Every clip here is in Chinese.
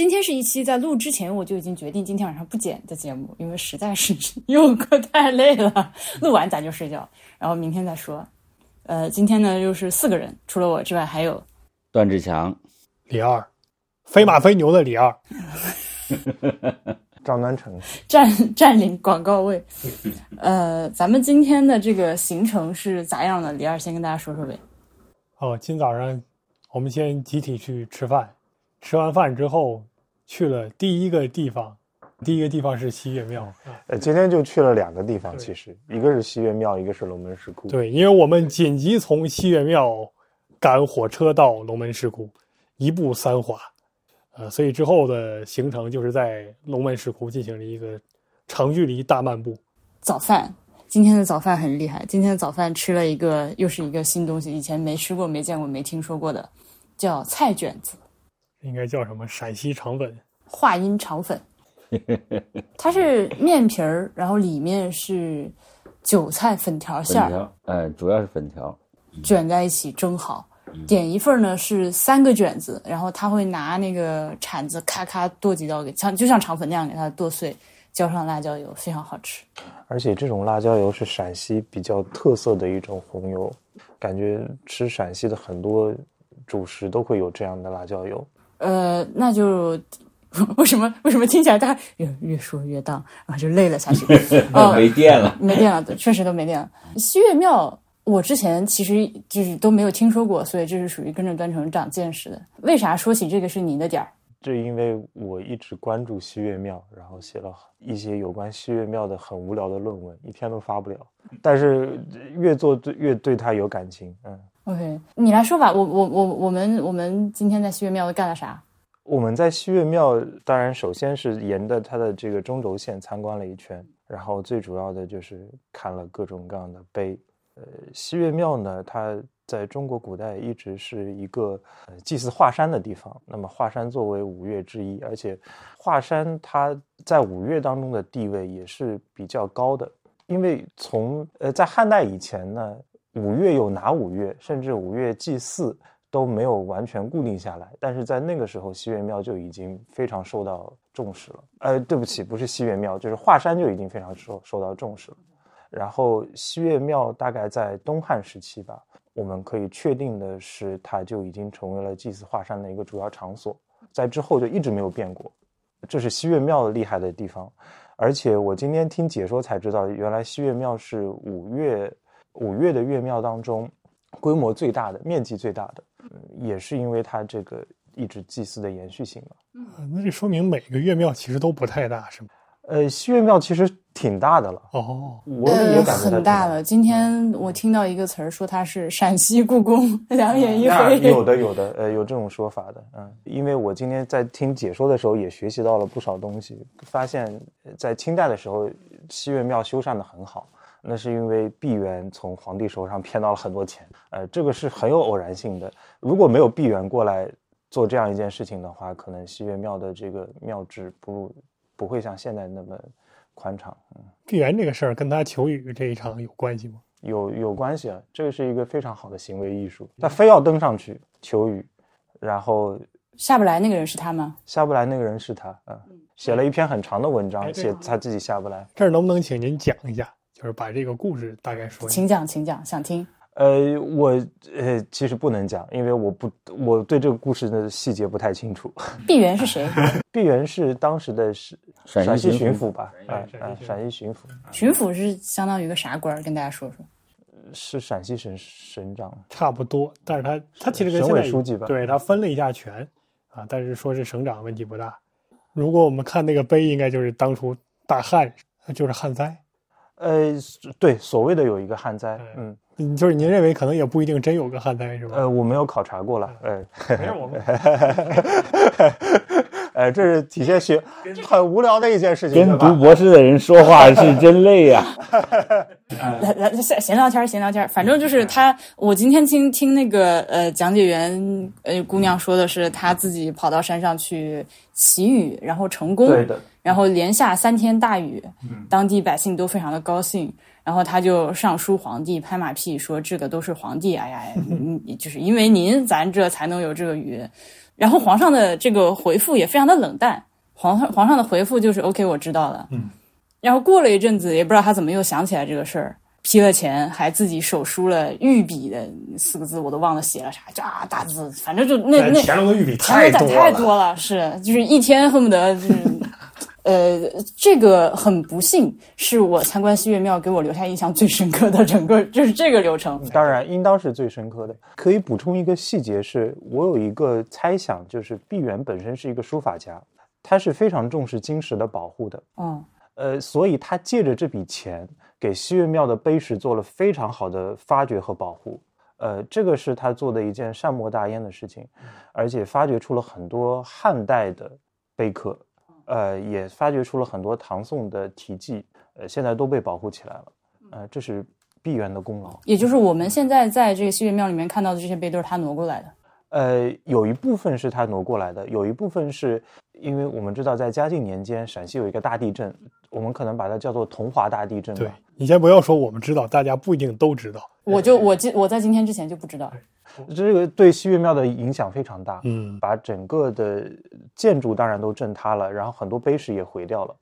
今天是一期在录之前我就已经决定今天晚上不剪的节目，因为实在是 又太累了，录完咱就睡觉，然后明天再说。呃，今天呢又是四个人，除了我之外还有段志强、李二，飞马飞牛的李二，张南成占占领广告位。呃，咱们今天的这个行程是咋样的？李二先跟大家说说呗。哦，今早上我们先集体去吃饭，吃完饭之后去了第一个地方，第一个地方是西岳庙。呃，今天就去了两个地方，其实一个是西岳庙，一个是龙门石窟。，对，因为我们紧急从西岳庙赶火车到龙门石窟，一步三滑，呃，所以之后的行程就是在龙门石窟进行了一个长距离大漫步。早饭，今天的早饭很厉害。今天的早饭吃了一个，又是一个新东西，以前没吃过、没见过、没听说过的，叫菜卷子，应该叫什么陕西肠粉？话音肠粉。它是面皮儿，然后里面是韭菜粉条馅儿，哎，主要是粉条，卷在一起蒸好。点一份呢是三个卷子，然后他会拿那个铲子咔咔剁几刀给，像就像肠粉那样给它剁碎，浇上辣椒油，非常好吃。而且这种辣椒油是陕西比较特色的一种红油，感觉吃陕西的很多主食都会有这样的辣椒油。呃，那就为什么为什么听起来大家越越说越荡，然后就累了下去？哦，没电了。没电了，对确实都没电了。西岳庙，我之前其实就是都没有听说过，所以这是属于跟着端成长见识的。为啥说起这个是你的点儿？这因为我一直关注西岳庙，然后写了一些有关西岳庙的很无聊的论文，一天都发不了。但是越做对越对它有感情。嗯，OK，你来说吧。我我我我们我们今天在西岳庙都干了啥？我们在西岳庙，当然首先是沿着它的这个中轴线参观了一圈，然后最主要的就是看了各种各样的碑。呃，西岳庙呢，它在中国古代一直是一个祭祀华山的地方。那么华山作为五岳之一，而且华山它在五岳当中的地位也是比较高的，因为从呃在汉代以前呢，五岳有哪五岳，甚至五岳祭祀都没有完全固定下来，但是在那个时候，西岳庙就已经非常受到重视了。呃，对不起，不是西岳庙，就是华山就已经非常受受到重视了。然后西岳庙大概在东汉时期吧，我们可以确定的是，它就已经成为了祭祀华山的一个主要场所，在之后就一直没有变过。这是西岳庙厉害的地方，而且我今天听解说才知道，原来西岳庙是五岳五岳的岳庙当中规模最大的、面积最大的，嗯也是因为它这个一直祭祀的延续性嘛。嗯那就说明每个岳庙其实都不太大，是吗？呃，西岳庙其实挺大的了，哦，我也呃，感觉很大了。今天我听到一个词儿说它是陕西故宫，两眼一黑。有的有的，呃，有这种说法的，嗯，因为我今天在听解说的时候也学习到了不少东西，发现呃在清代的时候，西岳庙修缮的很好，那是因为毕源从皇帝手上骗到了很多钱，呃，这个是很有偶然性的。如果没有毕源过来做这样一件事情的话，可能西岳庙的这个庙制不如不会像现在那么宽敞，嗯。闭源这个事儿跟他求雨这一场有关系吗？有有关系啊，这个是一个非常好的行为艺术。他非要登上去求雨，然后下不来那个人是他吗？下不来那个人是他，嗯，写了一篇很长的文章，哎写他自己下不来。这儿能不能请您讲一下，就是把这个故事大概说一下？请讲，请讲，想听。呃，我呃其实不能讲，因为我不我对这个故事的细节不太清楚。毕源是谁？毕源是当时的是 陕西陕西巡抚吧？哎啊啊，陕西巡抚巡抚是相当于个啥官儿？跟大家说说。是陕西省省长。差不多，但是他他其实跟省现在委书记吧对他分了一下权啊，但是说是省长问题不大。如果我们看那个碑，应该就是当初大旱，就是旱灾。呃，对，所谓的有一个旱灾，哎嗯，嗯，就是您认为可能也不一定真有个旱灾是吧？呃，我没有考察过了，呃，没事，我们呃，这是体现学很无聊的一件事情，跟读博士的人说话是真累 呀、来来闲闲聊天儿，闲聊天儿，反正就是他。我今天听听那个呃讲解员呃姑娘说的是，她自己跑到山上去祈雨，然后成功，对的，然后连下三天大雨，当地百姓都非常的高兴。然然后他就上书皇帝拍马屁说这个都是皇帝，哎呀，嗯就是因为您咱这才能有这个雨。然后皇上的这个回复也非常的冷淡，皇上皇上的回复就是 OK，我知道了。嗯，然后过了一阵子，也不知道他怎么又想起来这个事儿，批了钱，还自己手书了御笔的四个字，我都忘了写了啥，就啊大字，反正就那那乾隆的御笔太多太多了，是就是一天恨不得就是。呃，这个很不幸，是我参观西岳庙给我留下印象最深刻的整个就是这个流程。当然，应当是最深刻的。可以补充一个细节，是我有一个猜想，就是毕沅本身是一个书法家，他是非常重视金石的保护的。嗯，呃，所以他借着这笔钱给西岳庙的碑石做了非常好的发掘和保护。呃，这个是他做的一件善莫大焉的事情，而且发掘出了很多汉代的碑刻。呃，也发掘出了很多唐宋的题记，呃，现在都被保护起来了，呃，这是毕沅的功劳。也就是我们现在在这个西岳庙里面看到的这些碑，都是他挪过来的。呃，有一部分是他挪过来的，有一部分是因为我们知道，在嘉靖年间，陕西有一个大地震，我们可能把它叫做桐华大地震。对你先不要说我们知道，大家不一定都知道。我就我今我在今天之前就不知道。这个对西岳庙的影响非常大，嗯，把整个的建筑当然都震塌了，然后很多碑石也毁掉了。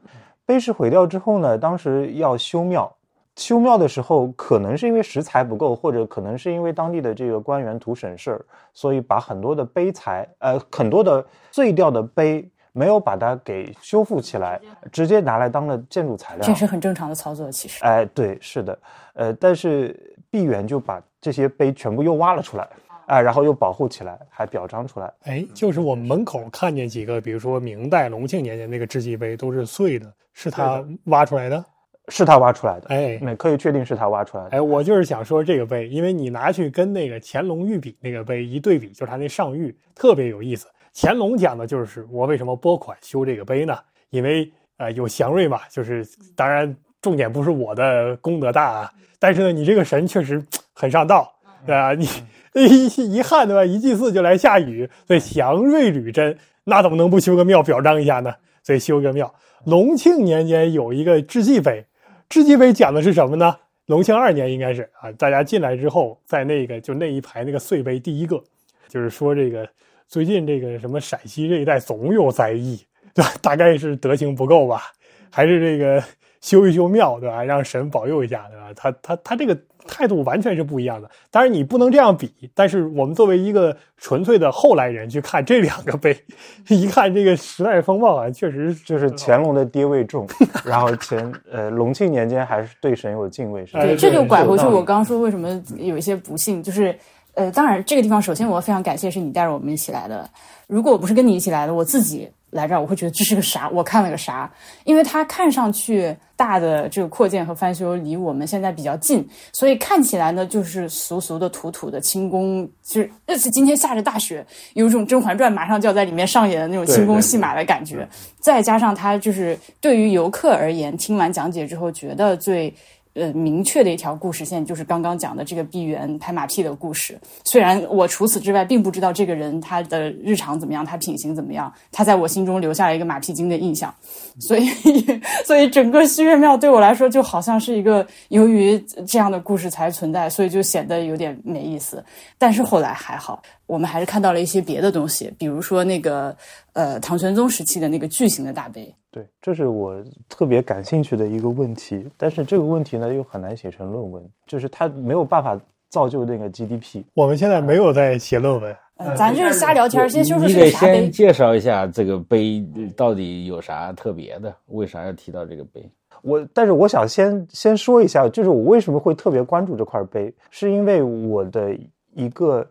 碑石毁掉之后呢，当时要修庙，修庙的时候可能是因为石材不够，或者可能是因为当地的这个官员图省事儿，所以把很多的碑材，呃，很多的碎掉的碑没有把它给修复起来，直接拿来当了建筑材料。这是很正常的操作，其实。哎，对，是的，呃，但是毕沅就把这些碑全部又挖了出来。哎，然后又保护起来，还表彰出来。哎，就是我们门口看见几个，比如说明代隆庆年间那个制祭碑都是碎的，是他挖出来的？是他挖出来的。哎，那可以确定是他挖出来的。哎，我就是想说这个碑，因为你拿去跟那个乾隆御笔那个碑一对比，就是他那上谕特别有意思。乾隆讲的就是我为什么拨款修这个碑呢？因为呃有祥瑞嘛，就是当然重点不是我的功德大啊，但是呢你这个神确实很上道，对吧？你。一一旱对吧？一祭祀就来下雨，所以祥瑞履真，那怎么能不修个庙表彰一下呢？所以修个庙。隆庆年间有一个制祭碑，制祭碑讲的是什么呢？隆庆二年应该是啊，大家进来之后，在那个就那一排那个碎碑第一个，就是说这个最近这个什么陕西这一带总有灾异，对吧？大概是德行不够吧，还是这个修一修庙对吧？让神保佑一下对吧？他他他这个。态度完全是不一样的，当然你不能这样比。但是我们作为一个纯粹的后来人去看这两个碑，一看这个时代风貌啊，确实就是乾隆的爹位重，然后乾呃隆庆年间还是对神有敬畏。对，这就拐回去我刚说为什么有一些不幸，就是呃，当然这个地方首先我要非常感谢是你带着我们一起来的，如果我不是跟你一起来的，我自己。来这儿我会觉得这是个啥？我看了个啥？因为它看上去大的这个扩建和翻修离我们现在比较近，所以看起来呢就是俗俗的土土的清宫，就是而且今天下着大雪，有一种《甄嬛传》马上就要在里面上演的那种清宫戏码的感觉。再加上它就是对于游客而言，听完讲解之后觉得最。呃，明确的一条故事线就是刚刚讲的这个毕沅拍马屁的故事。虽然我除此之外并不知道这个人他的日常怎么样，他品行怎么样，他在我心中留下了一个马屁精的印象。所以，所以整个西岳庙对我来说就好像是一个由于这样的故事才存在，所以就显得有点没意思。但是后来还好，我们还是看到了一些别的东西，比如说那个呃唐玄宗时期的那个巨型的大碑。对，这是我特别感兴趣的一个问题，但是这个问题呢又很难写成论文，就是它没有办法造就那个 GDP。我们现在没有在写论文，咱就是瞎聊天，先说说你得先介绍一下这个碑到底有啥特别的，为啥要提到这个碑？我，但是我想先先说一下，就是我为什么会特别关注这块碑，是因为我的一个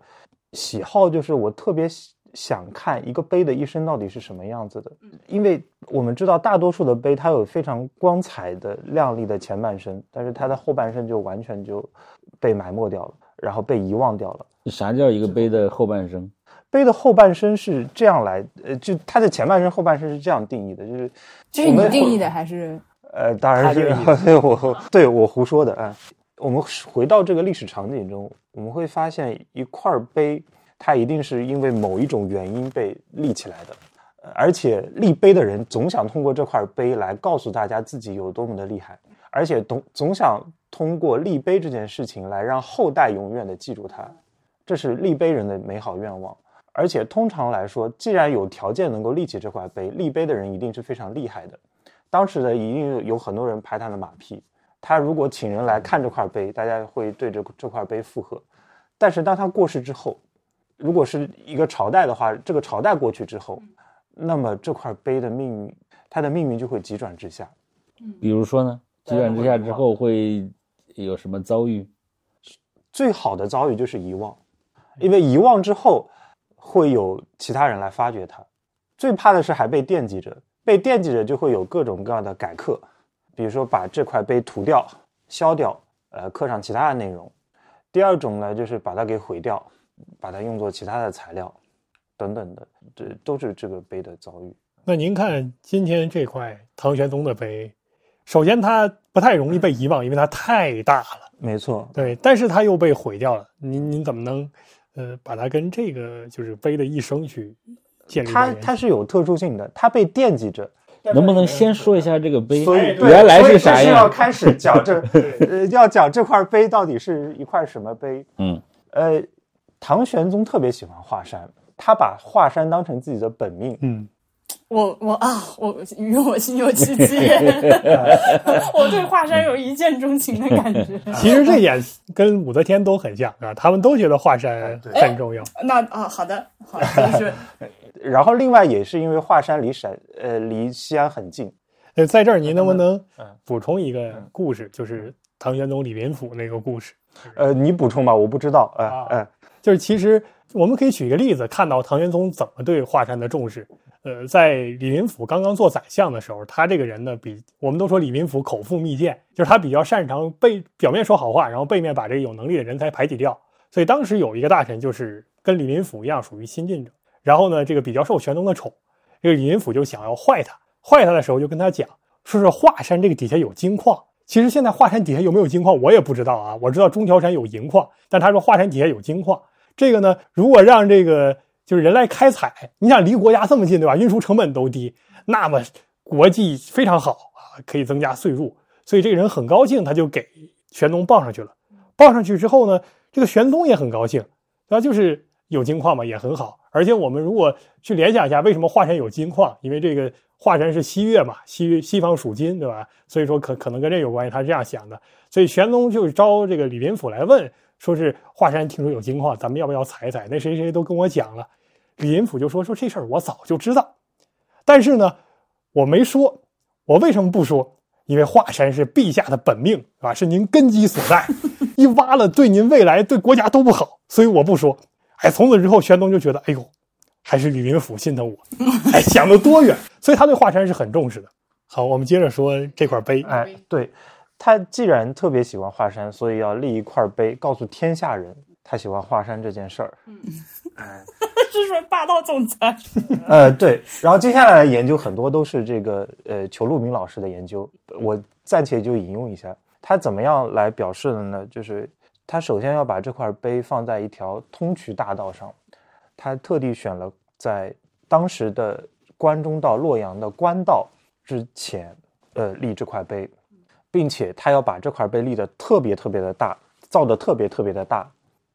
喜好，就是我特别喜。想看一个碑的一生到底是什么样子的，因为我们知道大多数的碑它有非常光彩的、亮丽的前半生，但是它的后半生就完全就被埋没掉了，然后被遗忘掉了。啥叫一个碑的后半生？碑的后半生是这样来，呃，就它的前半生、后半生是这样定义的，就是这是你定义的还是？呃，当然是我 对我胡说的啊。我们回到这个历史场景中，我们会发现一块碑。它一定是因为某一种原因被立起来的，而且立碑的人总想通过这块碑来告诉大家自己有多么的厉害，而且总总想通过立碑这件事情来让后代永远的记住它，这是立碑人的美好愿望。而且通常来说，既然有条件能够立起这块碑，立碑的人一定是非常厉害的。当时的一定有很多人拍他的马屁。他如果请人来看这块碑，大家会对这这块碑附和。但是当他过世之后，如果是一个朝代的话，这个朝代过去之后，那么这块碑的命运，它的命运就会急转直下。比如说呢，急转直下之后会有什么遭遇？最好的遭遇就是遗忘，因为遗忘之后会有其他人来发掘它。最怕的是还被惦记着，被惦记着就会有各种各样的改刻，比如说把这块碑涂掉、削掉，呃，刻上其他的内容。第二种呢，就是把它给毁掉，把它用作其他的材料，等等的，这都是这个碑的遭遇。那您看今天这块唐玄宗的碑，首先它不太容易被遗忘，因为它太大了。没错，对，但是它又被毁掉了。您您怎么能，呃，把它跟这个就是碑的一生去建立？它它是有特殊性的，它被惦记着。能不能先说一下这个碑？所以原来是啥所以这是要？开始讲这，呃，要讲这块碑到底是一块什么碑？嗯，呃，唐玄宗特别喜欢华山，他把华山当成自己的本命。嗯，我我啊，我与我心有戚戚 我对华山有一见钟情的感觉。其实这点跟武则天都很像啊，他们都觉得华山很重要。那啊，好的，好，就是然后另外也是因为华山离陕呃离西安很近，呃，在这儿您能不能嗯补充一个故事，就是唐玄宗李林甫那个故事？呃，你补充吧，我不知道，呃啊呃，就是其实我们可以举一个例子，看到唐玄宗怎么对华山的重视。呃，在李林甫刚刚做宰相的时候，他这个人呢，比我们都说李林甫口腹蜜饯，就是他比较擅长背表面说好话，然后背面把这个有能力的人才排挤掉。所以当时有一个大臣就是跟李林甫一样属于新进者，然后呢，这个比较受玄宗的宠，这个李林甫就想要坏他，坏他的时候就跟他讲，说是华山这个底下有金矿。其实现在华山底下有没有金矿，我也不知道啊。我知道中条山有银矿，但他说华山底下有金矿。这个呢，如果让这个就是人来开采，你想离国家这么近，对吧？运输成本都低，那么国际非常好啊，可以增加税入。所以这个人很高兴，他就给玄宗报上去了。报上去之后呢，这个玄宗也很高兴，对吧？就是有金矿嘛，也很好。而且我们如果去联想一下，为什么华山有金矿？因为这个华山是西岳嘛，西西方属金，对吧？所以说可可能跟这有关系，他是这样想的。所以玄宗就招这个李林甫来问，说是华山听说有金矿，咱们要不要采采？那谁谁都跟我讲了。李林甫就说说这事儿我早就知道，但是呢，我没说。我为什么不说？因为华山是陛下的本命，是吧？是您根基所在，一挖了对您未来对国家都不好，所以我不说。哎，从此之后，玄宗就觉得，哎呦，还是李林甫心疼我，哎，想得多远，所以他对华山是很重视的。好，我们接着说这块碑。哎，对，他既然特别喜欢华山，所以要立一块碑，告诉天下人他喜欢华山这件事儿。是说霸道总裁。呃，对，然后接下来的研究很多都是这个呃裘路明老师的研究，我暂且就引用一下，他怎么样来表示的呢？就是他首先要把这块碑放在一条通衢大道上，他特地选了在当时的关中到洛阳的官道之前，呃，立这块碑，并且他要把这块碑立得特别特别的大，造的特别特别的大。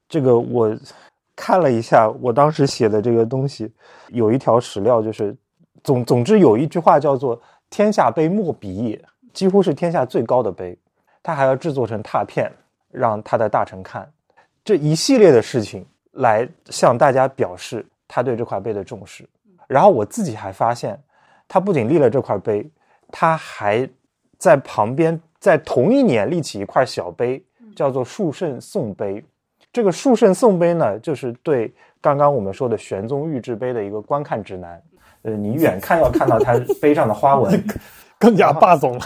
这个我看了一下，我当时写的这个东西，有一条史料，就是总总之有一句话叫做“天下碑莫比也”，几乎是天下最高的碑。他还要制作成拓片，让他的大臣看，这一系列的事情来向大家表示他对这块碑的重视。然后我自己还发现，他不仅立了这块碑，他还在旁边在同一年立起一块小碑，叫做树圣颂碑。这个树圣颂碑呢，就是对刚刚我们说的玄宗御制碑的一个观看指南。呃，你远看要看到它碑上的花纹，更加霸总了。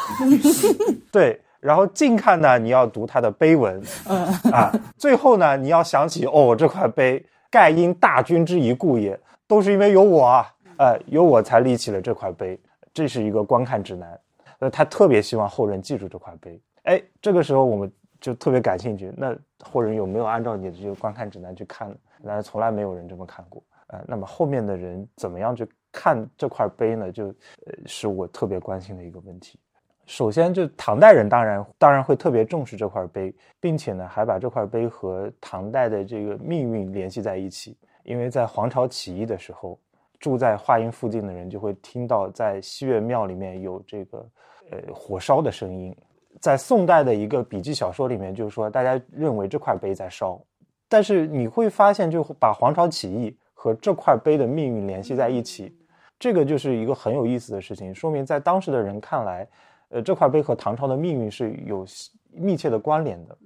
对，然后近看呢，你要读它的碑文，嗯啊，最后呢，你要想起哦，这块碑盖因大军之一故也，都是因为有我啊，呃，有我才立起了这块碑，这是一个观看指南。呃，他特别希望后人记住这块碑。哎，这个时候我们就特别感兴趣，那后人有没有按照你的这个观看指南去看呢？那从来没有人这么看过。呃，那么后面的人怎么样去看这块碑呢？就呃是我特别关心的一个问题。首先，就唐代人当然当然会特别重视这块碑，并且呢，还把这块碑和唐代的这个命运联系在一起。因为在黄巢起义的时候，住在华阴附近的人就会听到在西岳庙里面有这个呃火烧的声音。在宋代的一个笔记小说里面，就是说大家认为这块碑在烧，但是你会发现，就把黄巢起义和这块碑的命运联系在一起，这个就是一个很有意思的事情，说明在当时的人看来。呃，这块碑和唐朝的命运是有密切的关联的。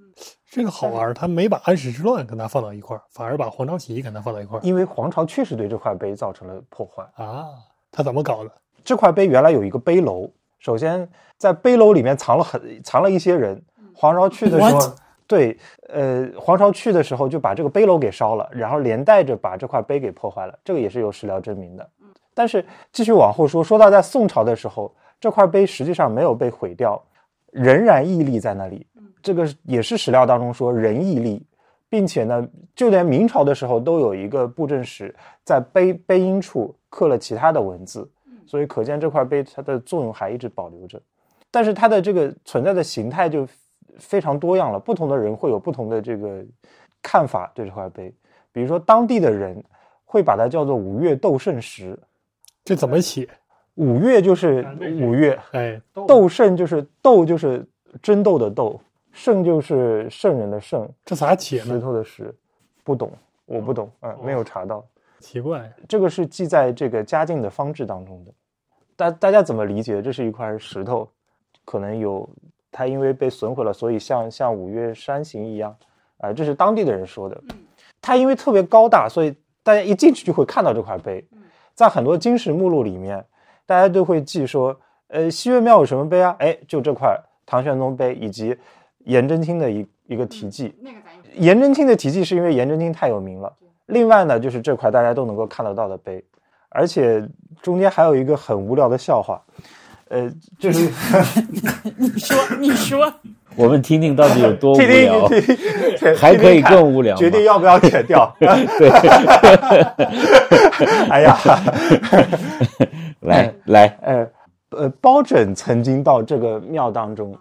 这个好玩，他没把安史之乱跟他放到一块儿，反而把黄巢起义跟他放到一块儿。因为黄巢确实对这块碑造成了破坏啊。他怎么搞的？这块碑原来有一个碑楼，首先在碑楼里面藏了很藏了一些人。黄巢去的时候，对，呃，黄巢去的时候就把这个碑楼给烧了，然后连带着把这块碑给破坏了。这个也是有史料证明的。但是继续往后说，说到在宋朝的时候。这块碑实际上没有被毁掉，仍然屹立在那里。这个也是史料当中说仍屹立，并且呢，就连明朝的时候都有一个布政使在碑碑音处刻了其他的文字，所以可见这块碑它的作用还一直保留着。但是它的这个存在的形态就非常多样了，不同的人会有不同的这个看法对这块碑。比如说当地的人会把它叫做五岳斗圣石，这怎么写？五岳就是五岳，哎，斗。圣就是斗就是争斗的斗，圣就是圣人的圣，这咋写呢？石头的石，不懂，我不懂，嗯，没有查到，奇怪，这个是记在这个嘉靖的方志当中的，大大家怎么理解？这是一块石头，可能有它因为被损毁了，所以像像五岳山形一样，啊，这是当地的人说的，它因为特别高大，所以大家一进去就会看到这块碑，在很多金石目录里面。大家都会记说，呃，西岳庙有什么碑啊？哎，就这块唐玄宗碑以及颜真卿的一一个题记。那个颜真卿的题记是因为颜真卿太有名了。另外呢，就是这块大家都能够看得到的碑，而且中间还有一个很无聊的笑话，呃，就是 你说你说，我们听听到底有多无聊，还可以更无聊，决定要不要剪掉。对，哎呀。来来，呃呃，包拯曾经到这个庙当中，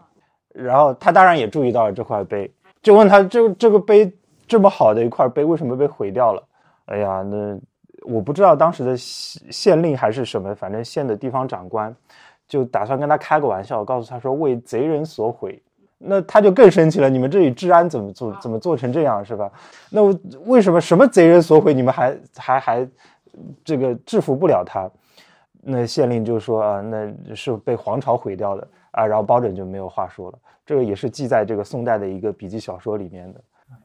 然后他当然也注意到了这块碑，就问他这这个碑这么好的一块碑为什么被毁掉了？哎呀，那我不知道当时的县令还是什么，反正县的地方长官就打算跟他开个玩笑，告诉他说为贼人所毁。那他就更生气了，你们这里治安怎么做怎么做成这样是吧？那为什么什么贼人所毁，你们还还还这个制服不了他？那县令就说啊，那是被皇朝毁掉的啊，然后包拯就没有话说了。这个也是记在这个宋代的一个笔记小说里面的。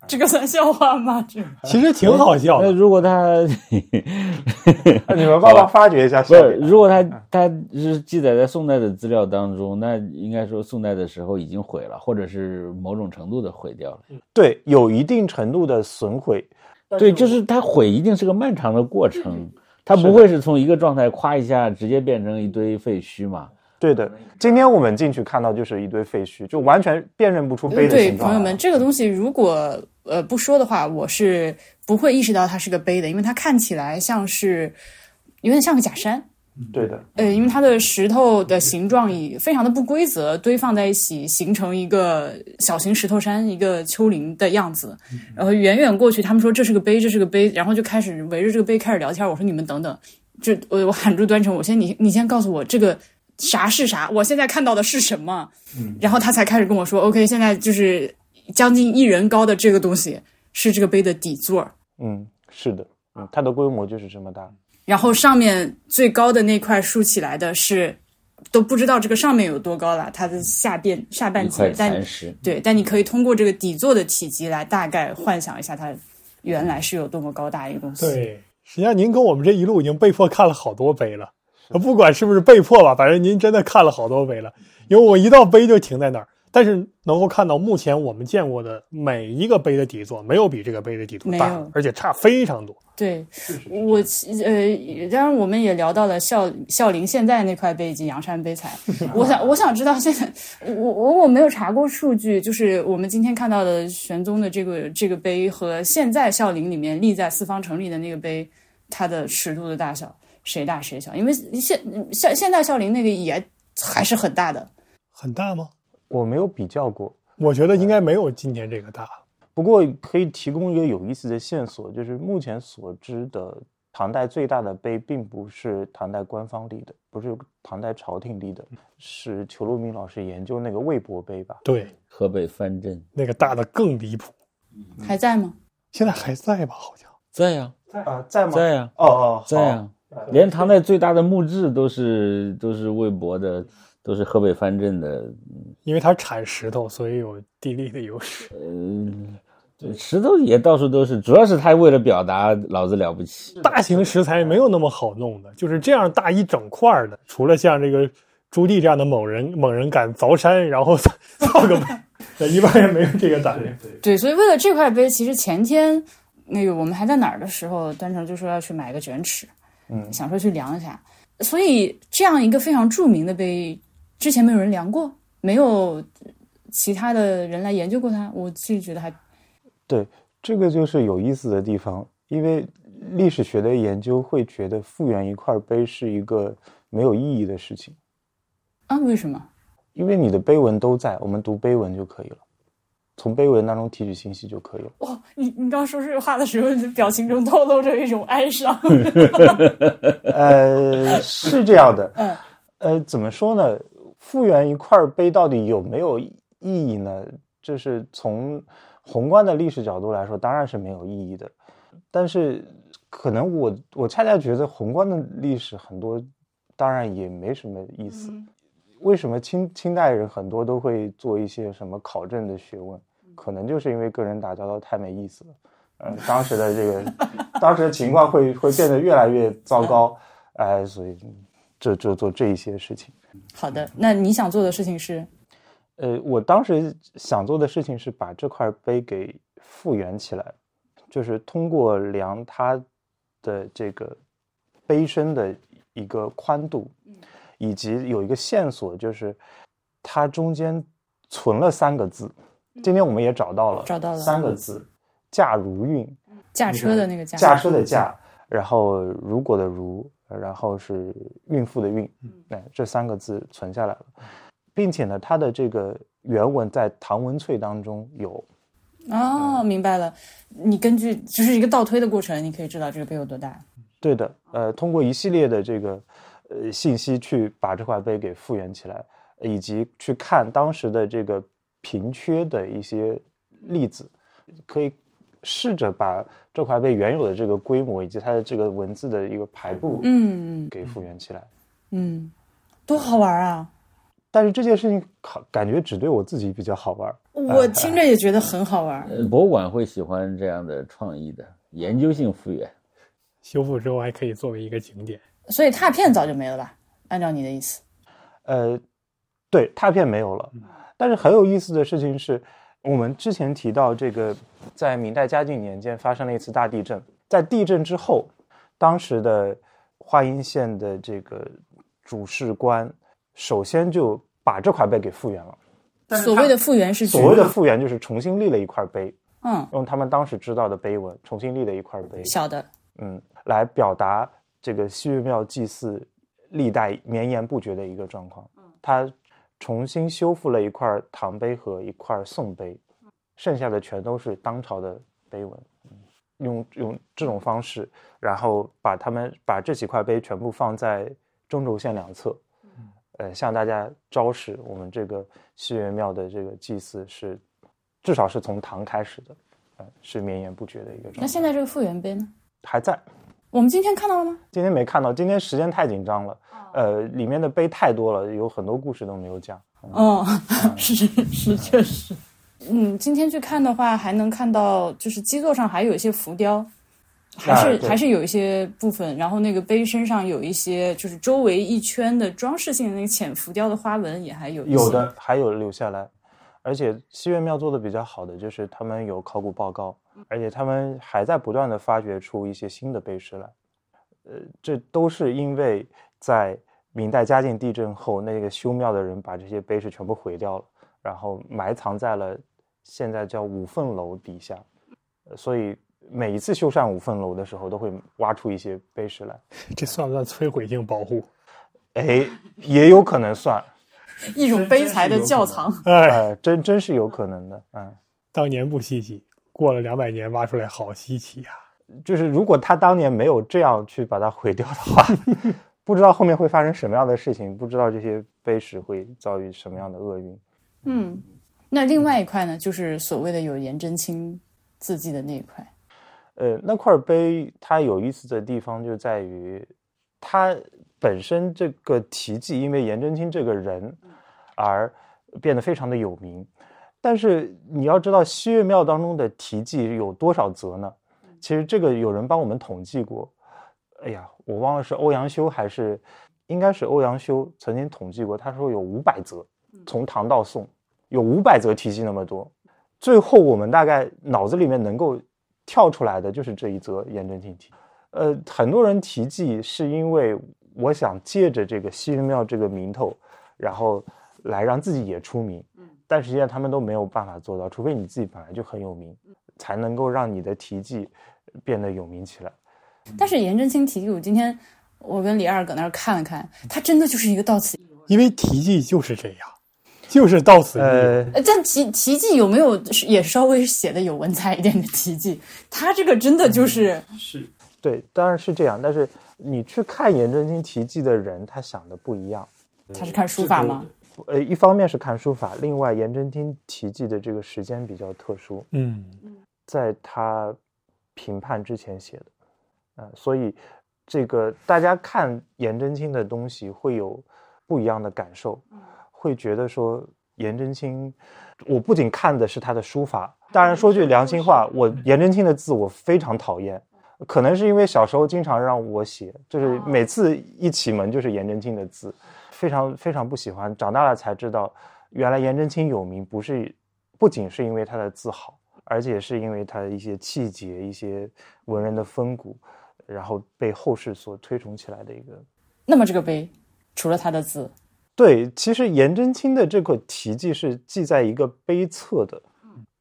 这个算笑话吗？这 其实挺好笑。那如果他，你们帮忙发掘一下。不是，如果他他是记载在宋代的资料当中，那应该说宋代的时候已经毁了，或者是某种程度的毁掉了。对，有一定程度的损毁。对，就是它毁一定是个漫长的过程。它不会是从一个状态夸一下直接变成一堆废墟嘛？对的，今天我们进去看到就是一堆废墟，就完全辨认不出碑的形状。对，朋友们，这个东西如果呃不说的话，我是不会意识到它是个碑的，因为它看起来像是有点像个假山。对的，呃，因为它的石头的形状以非常的不规则堆放在一起，形成一个小型石头山，一个丘陵的样子。然后远远过去，他们说这是个碑，这是个碑，然后就开始围着这个碑开始聊天。我说你们等等，就我我喊住端成，我先你你先告诉我这个啥是啥，我现在看到的是什么？然后他才开始跟我说，OK，现在就是将近一人高的这个东西是这个碑的底座。嗯，是的，嗯，它的规模就是这么大。然后上面最高的那块竖起来的是，都不知道这个上面有多高了，它的下边下半截，但对，但你可以通过这个底座的体积来大概幻想一下它原来是有多么高大一个东西。对，实际上您跟我们这一路已经被迫看了好多碑了，不管是不是被迫吧，反正您真的看了好多碑了，因为我一到碑就停在那儿。但是能够看到，目前我们见过的每一个碑的底座，没有比这个碑的底座大，而且差非常多。对，我呃，当然我们也聊到了孝孝陵现在那块碑以及阳山碑材。我想，我想知道现在，我我我没有查过数据，就是我们今天看到的玄宗的这个这个碑和现在孝陵里面立在四方城里的那个碑，它的尺度的大小谁大谁小？因为现现现在孝陵那个也还是很大的。很大吗？我没有比较过，我觉得应该没有今天这个大。不过可以提供一个有意思的线索，就是目前所知的唐代最大的碑，并不是唐代官方立的，不是唐代朝廷立的，是裘路明老师研究那个魏博碑吧？对，河北藩镇那个大的更离谱，还在吗？现在还在吧？好像在呀，啊，在吗？在呀，哦哦，在呀，连唐代最大的墓志都是都是魏博的，都是河北藩镇的。因为它产石头，所以有地利的优势。嗯，对，石头也到处都是，主要是他为了表达老子了不起。大型石材没有那么好弄的，就是这样大一整块儿的，除了像这个朱棣这样的猛人，猛人敢凿山，然后造 个碑，一般人没有这个胆量。对，所以为了这块碑，其实前天那个我们还在哪儿的时候，端成就说要去买个卷尺，嗯想说去量一下。所以这样一个非常著名的碑，之前没有人量过，没有其他的人来研究过它，我自己觉得还对，这个就是有意思的地方，因为历史学的研究会觉得复原一块碑是一个没有意义的事情，啊，为什么？因为你的碑文都在，我们读碑文就可以了，从碑文当中提取信息就可以了。哇、你你刚说这句话的时候，你的表情中透露着一种哀伤。呃，是这样的，嗯呃，怎么说呢？复原一块碑到底有没有意义呢？就是从宏观的历史角度来说，当然是没有意义的。但是，可能我我恰恰觉得宏观的历史很多，当然也没什么意思。为什么清清代人很多都会做一些什么考证的学问？可能就是因为跟人打交道太没意思了。嗯，当时的这个当时的情况会会变得越来越糟糕，哎，所以就就做这一些事情。好的，那你想做的事情是？呃，我当时想做的事情是把这块碑给复原起来，就是通过量它的这个碑身的一个宽度，以及有一个线索，就是它中间存了三个字。今天我们也找到了，找到了。三个字：驾如运，驾车的那个驾，驾车的驾，然后如果的如，然后是孕妇的孕，哎，这三个字存下来了，并且呢，它的这个原文在唐文翠当中有，哦，明白了。你根据就是一个倒推的过程，你可以知道这个碑有多大。对的，呃，通过一系列的这个呃信息去把这块碑给复原起来，以及去看当时的这个贫缺的一些例子，可以试着把这块被原有的这个规模以及它的这个文字的一个排布，嗯给复原起来。嗯，多好玩啊！但是这件事情好感觉只对我自己比较好玩。我听着也觉得很好玩。呃，博物馆会喜欢这样的创意的研究性复原。修复之后还可以作为一个景点。所以拓片早就没了吧？按照你的意思，呃，对，拓片没有了。但是很有意思的事情是，我们之前提到这个，在明代嘉靖年间发生了一次大地震，在地震之后，当时的华阴县的这个主事官，首先就把这块碑给复原了。所谓的复原是所谓的复原就是重新立了一块碑，嗯用他们当时知道的碑文重新立了一块碑。小的嗯，来表达这个西岳庙祭祀历代绵延不绝的一个状况。他重新修复了一块唐碑和一块宋碑，剩下的全都是当朝的碑文。嗯用用这种方式，然后把他们把这几块碑全部放在中轴线两侧，呃，向大家昭示我们这个西岳庙的这个祭祀是至少是从唐开始的，呃，是绵延不绝的一个状态。那现在这个复原碑呢？还在。我们今天看到了吗？今天没看到，今天时间太紧张了，呃，里面的碑太多了，有很多故事都没有讲。哦，是是确实。嗯，今天去看的话，还能看到就是基座上还有一些浮雕，还是、啊还是有一些部分，然后那个碑身上有一些就是周围一圈的装饰性的那个浅浮雕的花纹也还有有的。还有留下来，而且西岳庙做的比较好的就是他们有考古报告，而且他们还在不断的发掘出一些新的碑石来，呃，这都是因为在明代嘉靖地震后，那个修庙的人把这些碑石全部毁掉了，然后埋藏在了现在叫五凤楼底下，呃所以每一次修缮五凤楼的时候，都会挖出一些碑石来。这算不算摧毁性保护？哎，也有可能算，一种悲才的窖藏。哎，哎，真真是有可能的，嗯。当年不稀奇，过了两百年挖出来好稀奇呀、就是如果他当年没有这样去把它毁掉的话，不知道后面会发生什么样的事情，不知道这些碑石会遭遇什么样的厄运。嗯，那另外一块呢，就是所谓的有颜真卿字迹的那一块。呃，那块碑它有意思的地方就在于，它本身这个题记因为颜真卿这个人而变得非常的有名。但是你要知道，西岳庙当中的题记有多少则呢？其实这个有人帮我们统计过。哎呀，我忘了是欧阳修还是，应该是欧阳修曾经统计过，他说有五百则，从唐到宋有五百则题记那么多。最后我们大概脑子里面能够跳出来的就是这一则颜真卿题。呃，很多人题记是因为我想借着这个西岳庙这个名头，然后来让自己也出名。但实际上他们都没有办法做到，除非你自己本来就很有名，才能够让你的题记变得有名起来。但是颜真卿题记，我今天我跟李二搁那儿看了看，他真的就是一个到此一游。因为题记就是这样，就是到此一游。呃，呃，但题题记有没有也稍微写的有文采一点的题记？他这个真的就是是对，当然是这样。但是你去看颜真卿题记的人，他想的不一样。他是看书法吗？呃，一方面是看书法，另外颜真卿题记的这个时间比较特殊，嗯，在他评判之前写的，呃，所以这个大家看颜真卿的东西会有不一样的感受，会觉得说颜真卿，我不仅看的是他的书法，当然说句良心话，我颜真卿的字我非常讨厌，可能是因为小时候经常让我写，就是每次一起门就是颜真卿的字，非常非常不喜欢。长大了才知道，原来颜真卿有名不是不仅是因为他的字好，而且是因为他的一些气节、一些文人的风骨，然后被后世所推崇起来的一个。那么这个碑除了他的字，对，其实颜真卿的这个题记是记在一个碑侧的，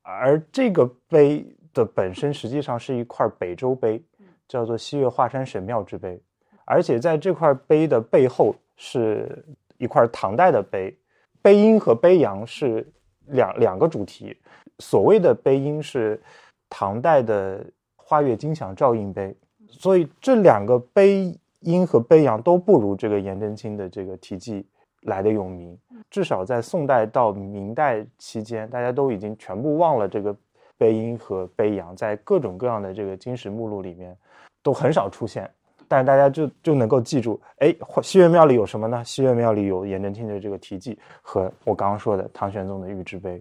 而这个碑的本身实际上是一块北周碑，叫做西岳华山神庙之碑，而且在这块碑的背后是一块唐代的碑，碑阴和碑阳是两两个主题。所谓的碑阴是唐代的花月金祥照应碑，所以这两个碑阴和碑阳都不如这个颜真卿的这个题记来的有名。至少在宋代到明代期间，大家都已经全部忘了这个碑阴和碑阳，在各种各样的这个金石目录里面都很少出现。但是大家就就能够记住，哎，西岳庙里有什么呢？西岳庙里有颜真卿的这个题记和我刚刚说的唐玄宗的御制碑。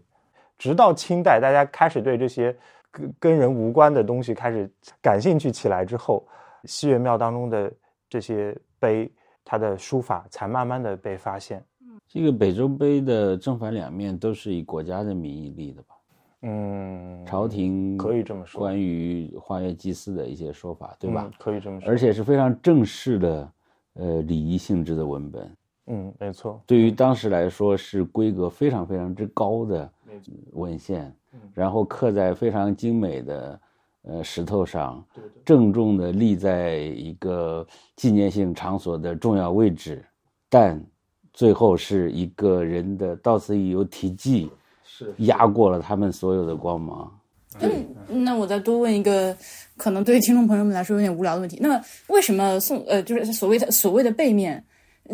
直到清代，大家开始对这些跟跟人无关的东西开始感兴趣起来之后，西岳庙当中的这些碑，它的书法才慢慢的被发现。这个北周碑的正反两面都是以国家的名义立的吧？嗯，朝廷可以这么说关于花月祭祀的一些说法，对吧嗯？可以这么说。而且是非常正式的，呃，礼仪性质的文本。嗯，没错。对于当时来说是规格非常非常之高的文献，然后刻在非常精美的呃石头上，郑重的立在一个纪念性场所的重要位置，但最后是一个人的到此一游题记是压过了他们所有的光芒。嗯那我再多问一个，可能对于听众朋友们来说有点无聊的问题。那么，为什么宋呃，就是所谓的所谓的背面，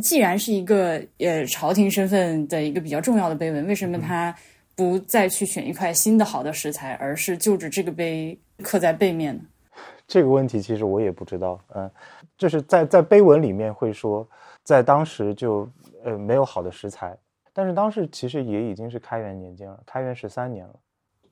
既然是一个呃朝廷身份的一个比较重要的碑文，为什么他不再去选一块新的好的石材，而是就着这个碑刻在背面呢？这个问题，其实我也不知道。嗯，就是在在碑文里面会说，在当时就呃没有好的石材，但是当时其实也已经是开元年间了，开元十三年了。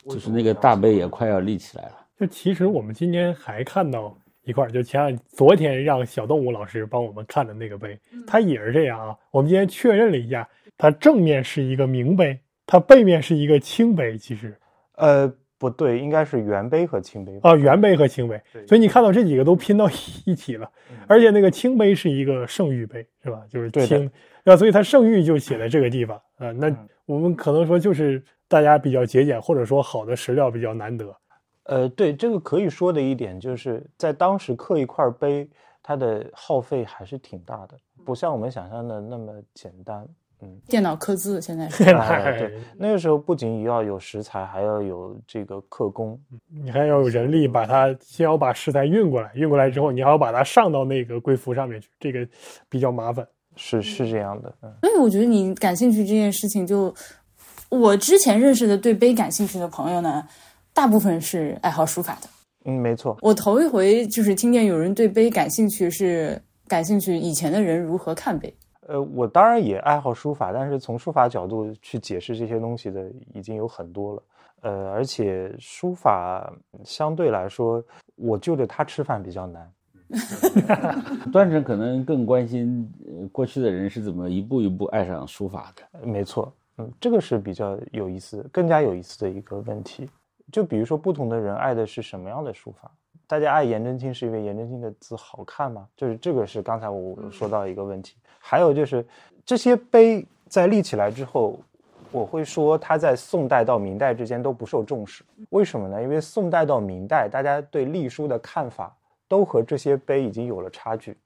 就是那个大碑也快要立起来了。就其实我们今天还看到一块，就前两昨天让小动物老师帮我们看的那个碑，它也是这样啊。我们今天确认了一下，它正面是一个明碑，它背面是一个清碑。其实呃，不对，应该是元碑和清碑吧。啊，元碑和清碑，所以你看到这几个都拼到 一起了。而且那个清碑是一个圣域碑，是吧？就是对的清，啊，所以它圣谕就写在这个地方啊。那我们可能说就是大家比较节俭，或者说好的石料比较难得。呃，对，这个可以说的一点就是在当时刻一块碑，它的耗费还是挺大的，不像我们想象的那么简单。嗯，电脑刻字现在是。哎对，那个时候不仅要有食材，还要有这个刻工。你还要有人力把它先要把食材运过来，运过来之后你还要把它上到那个龟服上面去，这个比较麻烦。是是这样的，嗯，所以我觉得你感兴趣这件事情就，我之前认识的对碑感兴趣的朋友呢，大部分是爱好书法的。嗯，没错，我头一回就是听见有人对碑感兴趣，是感兴趣以前的人如何看碑。呃，我当然也爱好书法，但是从书法角度去解释这些东西的已经有很多了。呃，而且书法相对来说，我就着它吃饭比较难。段成可能更关心呃过去的人是怎么一步一步爱上书法的。没错，嗯，这个是比较有意思、更加有意思的一个问题。就比如说，不同的人爱的是什么样的书法？大家爱颜真卿是因为颜真卿的字好看吗？就是这个是刚才我说到一个问题。还有就是这些碑在立起来之后，我会说它在宋代到明代之间都不受重视。为什么呢？因为宋代到明代，大家对隶书的看法都和这些碑已经有了差距。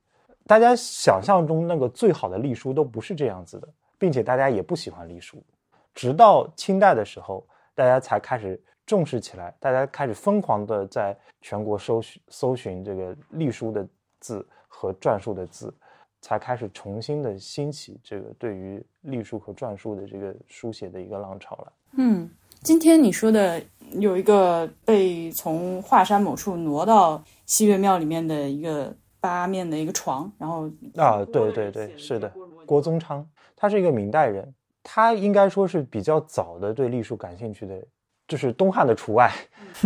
大家想象中那个最好的隶书都不是这样子的，并且大家也不喜欢隶书。直到清代的时候，大家才开始重视起来，大家开始疯狂的在全国搜寻搜寻这个隶书的字和篆书的字，才开始重新的兴起这个对于隶书和篆书的这个书写的一个浪潮了。嗯，今天你说的有一个被从华山某处挪到西岳庙里面的一个八面的一个床，然后啊，对对对，是的，郭宗昌，他是一个明代人，他应该说是比较早的对隶书感兴趣的，就是东汉的除外。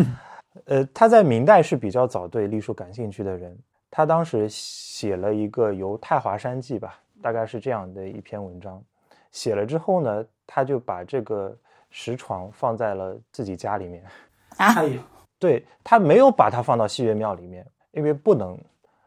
呃，他在明代是比较早对隶书感兴趣的人，他当时写了一个《游太华山记》吧，大概是这样的一篇文章。写了之后呢，他就把这个石床放在了自己家里面。啊，对他没有把它放到西岳庙里面，因为不能，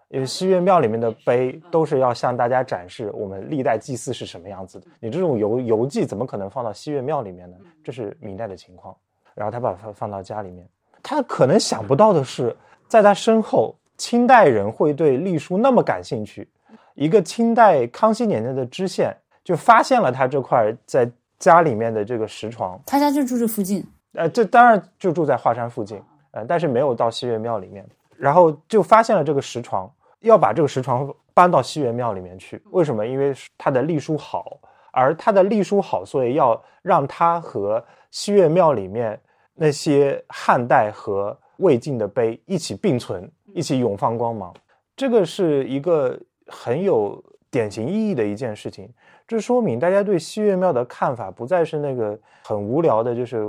因为西岳庙里面的碑都是要向大家展示我们历代祭祀是什么样子的。你这种游游记怎么可能放到西岳庙里面呢？这是明代的情况。然后他把它放到家里面，他可能想不到的是，在他身后，清代人会对隶书那么感兴趣。一个清代康熙年间的知县就发现了他这块在家里面的这个石床，他家就住这附近。呃，这当然就住在华山附近，但是没有到西岳庙里面，然后就发现了这个石床，要把这个石床搬到西岳庙里面去。为什么？因为它的隶书好，而它的隶书好，所以要让它和西岳庙里面那些汉代和魏晋的碑一起并存，一起永放光芒。这个是一个很有典型意义的一件事情。这说明大家对西岳庙的看法不再是那个很无聊的，就是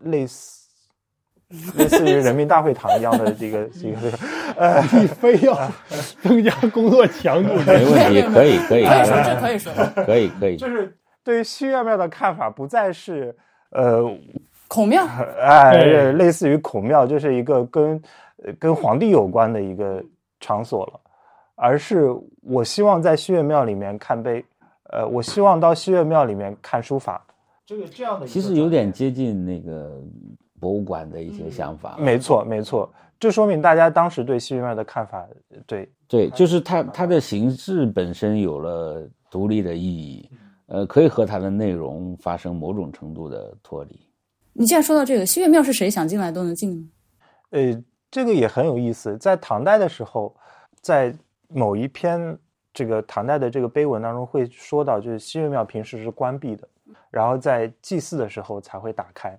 类似 类似于人民大会堂一样的这个这个这个，呃，你非要增加工作强度，没问题，可以可以可以说，这可以说。可以可以。就是对于西岳庙的看法不再是呃，孔庙，哎，类似于孔庙，就是一个跟呃跟皇帝有关的一个场所了，而是我希望在西岳庙里面看碑，呃，我希望到西岳庙里面看书法。这个这样的其实有点接近那个博物馆的一些想法。没错，没错，这说明大家当时对西岳庙的看法，对，对，就是它它的形式本身有了独立的意义，呃，可以和它的内容发生某种程度的脱离。你既然说到这个，西岳庙是谁想进来都能进的吗？呃，这个也很有意思。在唐代的时候，在某一篇这个唐代的这个碑文当中会说到，就是西岳庙平时是关闭的，然后在祭祀的时候才会打开。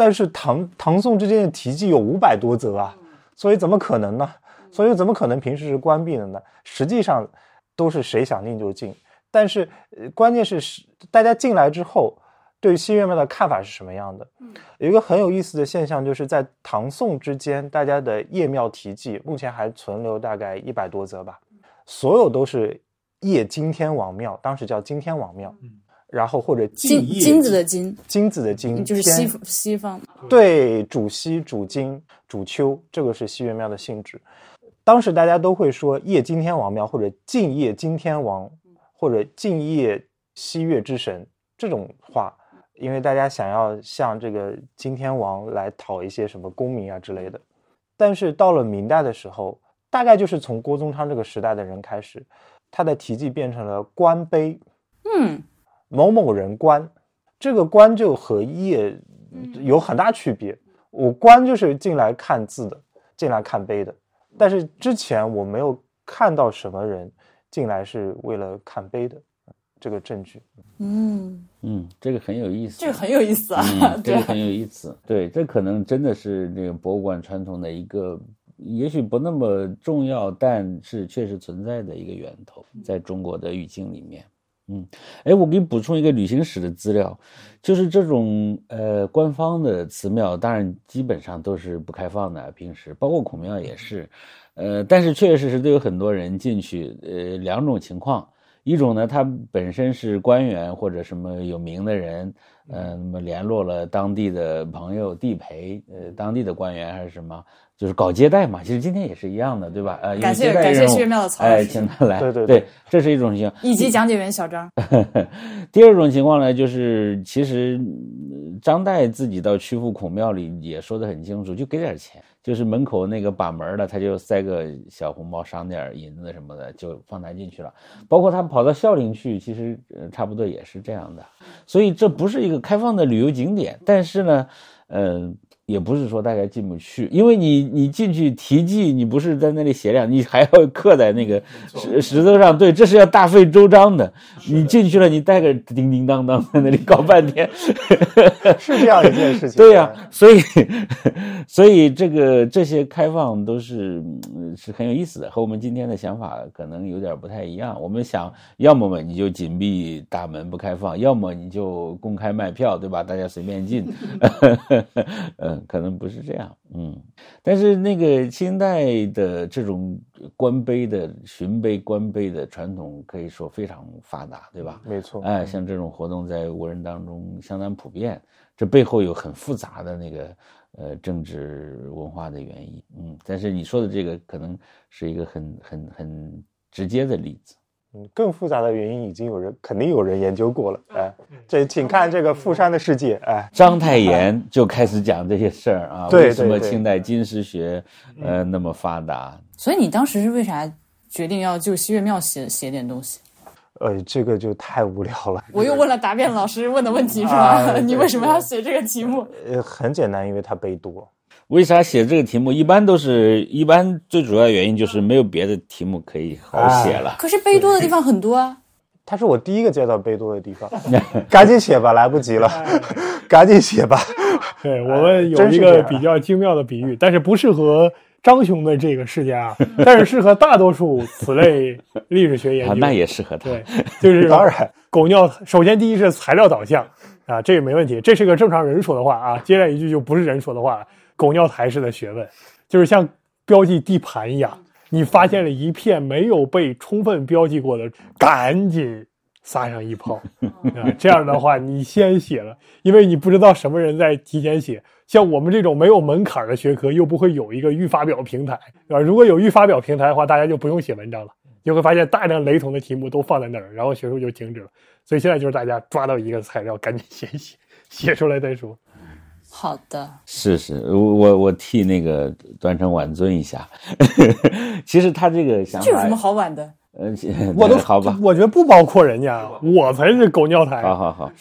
但是唐唐宋之间的题记有五百多则啊，所以怎么可能呢？所以怎么可能平时是关闭的呢？实际上都是谁想进就进。但是呃关键是是大家进来之后，对于西岳庙的看法是什么样的？有一个很有意思的现象，就是在唐宋之间，大家的夜庙题记目前还存留大概一百多则吧，所有都是夜金天王庙，当时叫金天王庙，然后或者金夜金子的金，金子的金，就是西西方。对，主西、主金、主秋，这个是西岳庙的性质。当时大家都会说夜金天王庙，或者敬夜金天王，或者敬夜西岳之神这种话，因为大家想要向这个金天王来讨一些什么功名啊之类的。但是到了明代的时候，大概就是从郭宗昌这个时代的人开始，他的题记变成了官碑，嗯，某某人观，这个观就和业有很大区别。我观就是进来看字的，进来看碑的，但是之前我没有看到什么人进来是为了看碑的这个证据。嗯嗯，这个很有意思，这个很有意思啊，这个很有意思。对，这可能真的是那个博物馆传统的一个，也许不那么重要，但是确实存在的一个源头，在中国的语境里面。嗯，哎，我给你补充一个旅行史的资料，就是这种呃官方的祠庙，当然基本上都是不开放的，平时包括孔庙也是，呃，但是确确实实都有很多人进去，呃，两种情况。一种呢，他本身是官员或者什么有名的人，呃，那么联络了当地的朋友地陪，呃，当地的官员还是什么，就是搞接待嘛。其实今天也是一样的，对吧？呃，感谢感谢薛庙的曹老师，哎，请他来，对对对，这是一种情况。以及讲解员小张。第二种情况呢，就是其实张岱自己到曲阜孔庙里也说得很清楚，就给点钱。就是门口那个把门的，他就塞个小红包，赏点银子什么的，就放他进去了。包括他跑到孝陵去，其实差不多也是这样的。所以这不是一个开放的旅游景点，但是呢，嗯。也不是说大家进不去，因为你你进去题记，你不是在那里写两，你还要刻在那个石石头上。对，这是要大费周章的。你进去了，你带个叮叮当当在那里搞半天，是这样一件事情。对呀，所以 所以这个这些开放都是是很有意思的，和我们今天的想法可能有点不太一样。我们想要么嘛你就紧闭大门不开放，要么你就公开卖票，对吧？大家随便进。嗯。可能不是这样，嗯，但是那个清代的这种官碑的巡碑、官碑的传统可以说非常发达，对吧？没错，哎，像这种活动在吴人当中相当普遍，这背后有很复杂的那个呃政治文化的原因，嗯，但是你说的这个可能是一个很很很直接的例子。嗯，更复杂的原因已经有人肯定有人研究过了，哎，这请看这个《富山的世界》，哎，章太炎就开始讲这些事儿啊，为什么清代金石学呃那么发达？所以你当时是为啥决定要就西岳庙写写点东西？呃，这个就太无聊了。我又问了答辩老师问的问题是吧？你为什么要写这个题目？呃，很简单，因为它碑多。为啥写这个题目？一般都是一般最主要原因就是没有别的题目可以好写了。可是背多的地方很多啊。他是我第一个接到背多的地方，赶紧写吧，来不及了，赶紧写吧。对我们有一个比较精妙的比喻，但是不适合张兄的这个世家，但是适合大多数此类历史学研究。那也适合他。对，就是当然，狗尿首先第一是材料导向啊，这个没问题，这是个正常人说的话啊。接下来一句就不是人说的话。狗尿台式的学问，就是像标记地盘一样，你发现了一片没有被充分标记过的，赶紧撒上一炮 啊！这样的话，你先写了，因为你不知道什么人在提前写。像我们这种没有门槛的学科，又不会有一个预发表平台，对吧？如果有预发表平台的话，大家就不用写文章了，你会发现大量雷同的题目都放在那儿，然后学术就停止了。所以现在就是大家抓到一个材料，赶紧先写，写出来再说。好的，是是，我我替那个端成挽尊一下。其实他这个想法，这有什么好挽的？呃，我 都好吧，我觉得不包括人家，我才是狗尿台。好好好，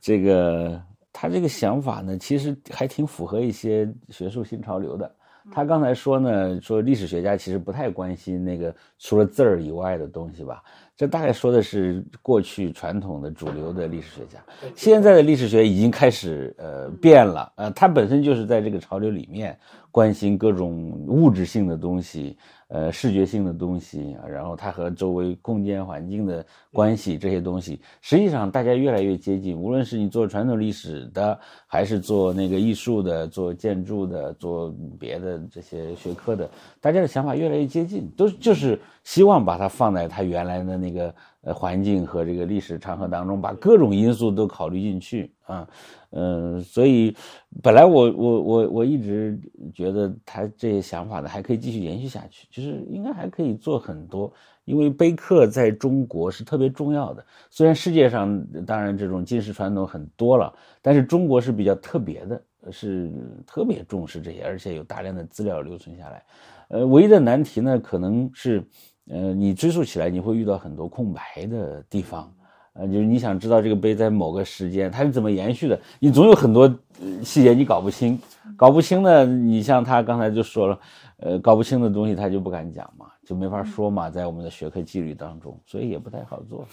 这个他这个想法呢，其实还挺符合一些学术新潮流的。他刚才说呢，说历史学家其实不太关心那个除了字儿以外的东西吧。这大概说的是过去传统的主流的历史学家，现在的历史学已经开始呃变了，呃，它本身就是在这个潮流里面关心各种物质性的东西。呃，视觉性的东西，然后它和周围空间环境的关系，这些东西，实际上大家越来越接近。无论是你做传统历史的，还是做那个艺术的、做建筑的、做别的这些学科的，大家的想法越来越接近，都就是希望把它放在它原来的那个环境和这个历史长河当中，把各种因素都考虑进去啊。嗯，所以本来我我我我一直觉得他这些想法呢还可以继续延续下去，就是应该还可以做很多，因为碑刻在中国是特别重要的。虽然世界上当然这种金石传统很多了，但是中国是比较特别的，是特别重视这些，而且有大量的资料留存下来。呃，唯一的难题呢，可能是，呃，你追溯起来你会遇到很多空白的地方。呃，就是你想知道这个碑在某个时间它是怎么延续的，你总有很多细节你搞不清，搞不清的，你像他刚才就说了，呃，搞不清的东西他就不敢讲嘛，就没法说嘛，在我们的学科纪律当中，所以也不太好做。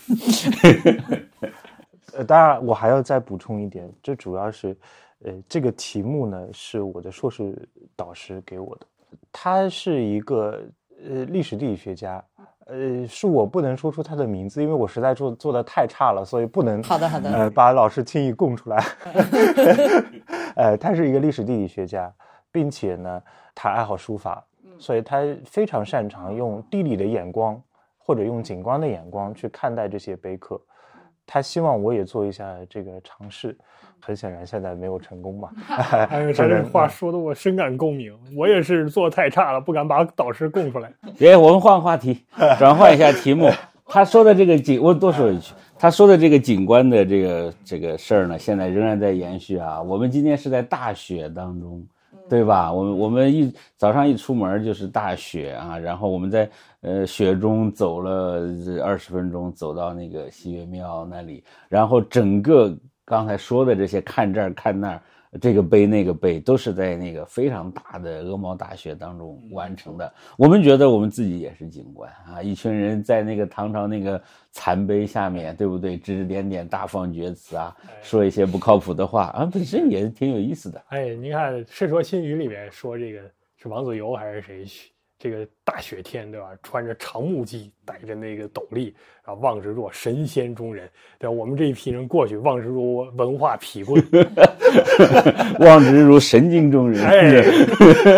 呃，当然我还要再补充一点，这主要是，呃，这个题目呢是我的硕士导师给我的，他是一个呃历史地理学家。呃，是我不能说出他的名字，因为我实在做做的太差了，所以不能好的好的呃把老师轻易供出来。呃，他是一个历史地理学家，并且呢，他爱好书法，所以他非常擅长用地理的眼光或者用景观的眼光去看待这些碑刻。他希望我也做一下这个尝试。很显然，现在没有成功嘛。哎呦，这话说的我深感共鸣。我也是做太差了，不敢把导师供出来。别，我们换话题，转换一下题目。他说的这个景，我多说一句，他说的这个景观的这个这个事儿呢，现在仍然在延续啊。我们今天是在大雪当中，对吧？我们我们一早上一出门就是大雪啊，然后我们在呃雪中走了二十分钟，走到那个西岳庙那里，然后整个。刚才说的这些，看这儿看那儿，这个碑那个碑，都是在那个非常大的鹅毛大雪当中完成的。我们觉得我们自己也是景观啊，一群人在那个唐朝那个残碑下面，对不对？指指点点，大放厥词啊，说一些不靠谱的话啊，本身也是挺有意思的。哎，您看《世说新语》里面说这个是王子猷还是谁？这个大雪天，对吧？穿着长木屐，戴着那个斗笠，啊，望之若神仙中人，对吧？我们这一批人过去，望之如文化痞棍，望之如神经中人。哎，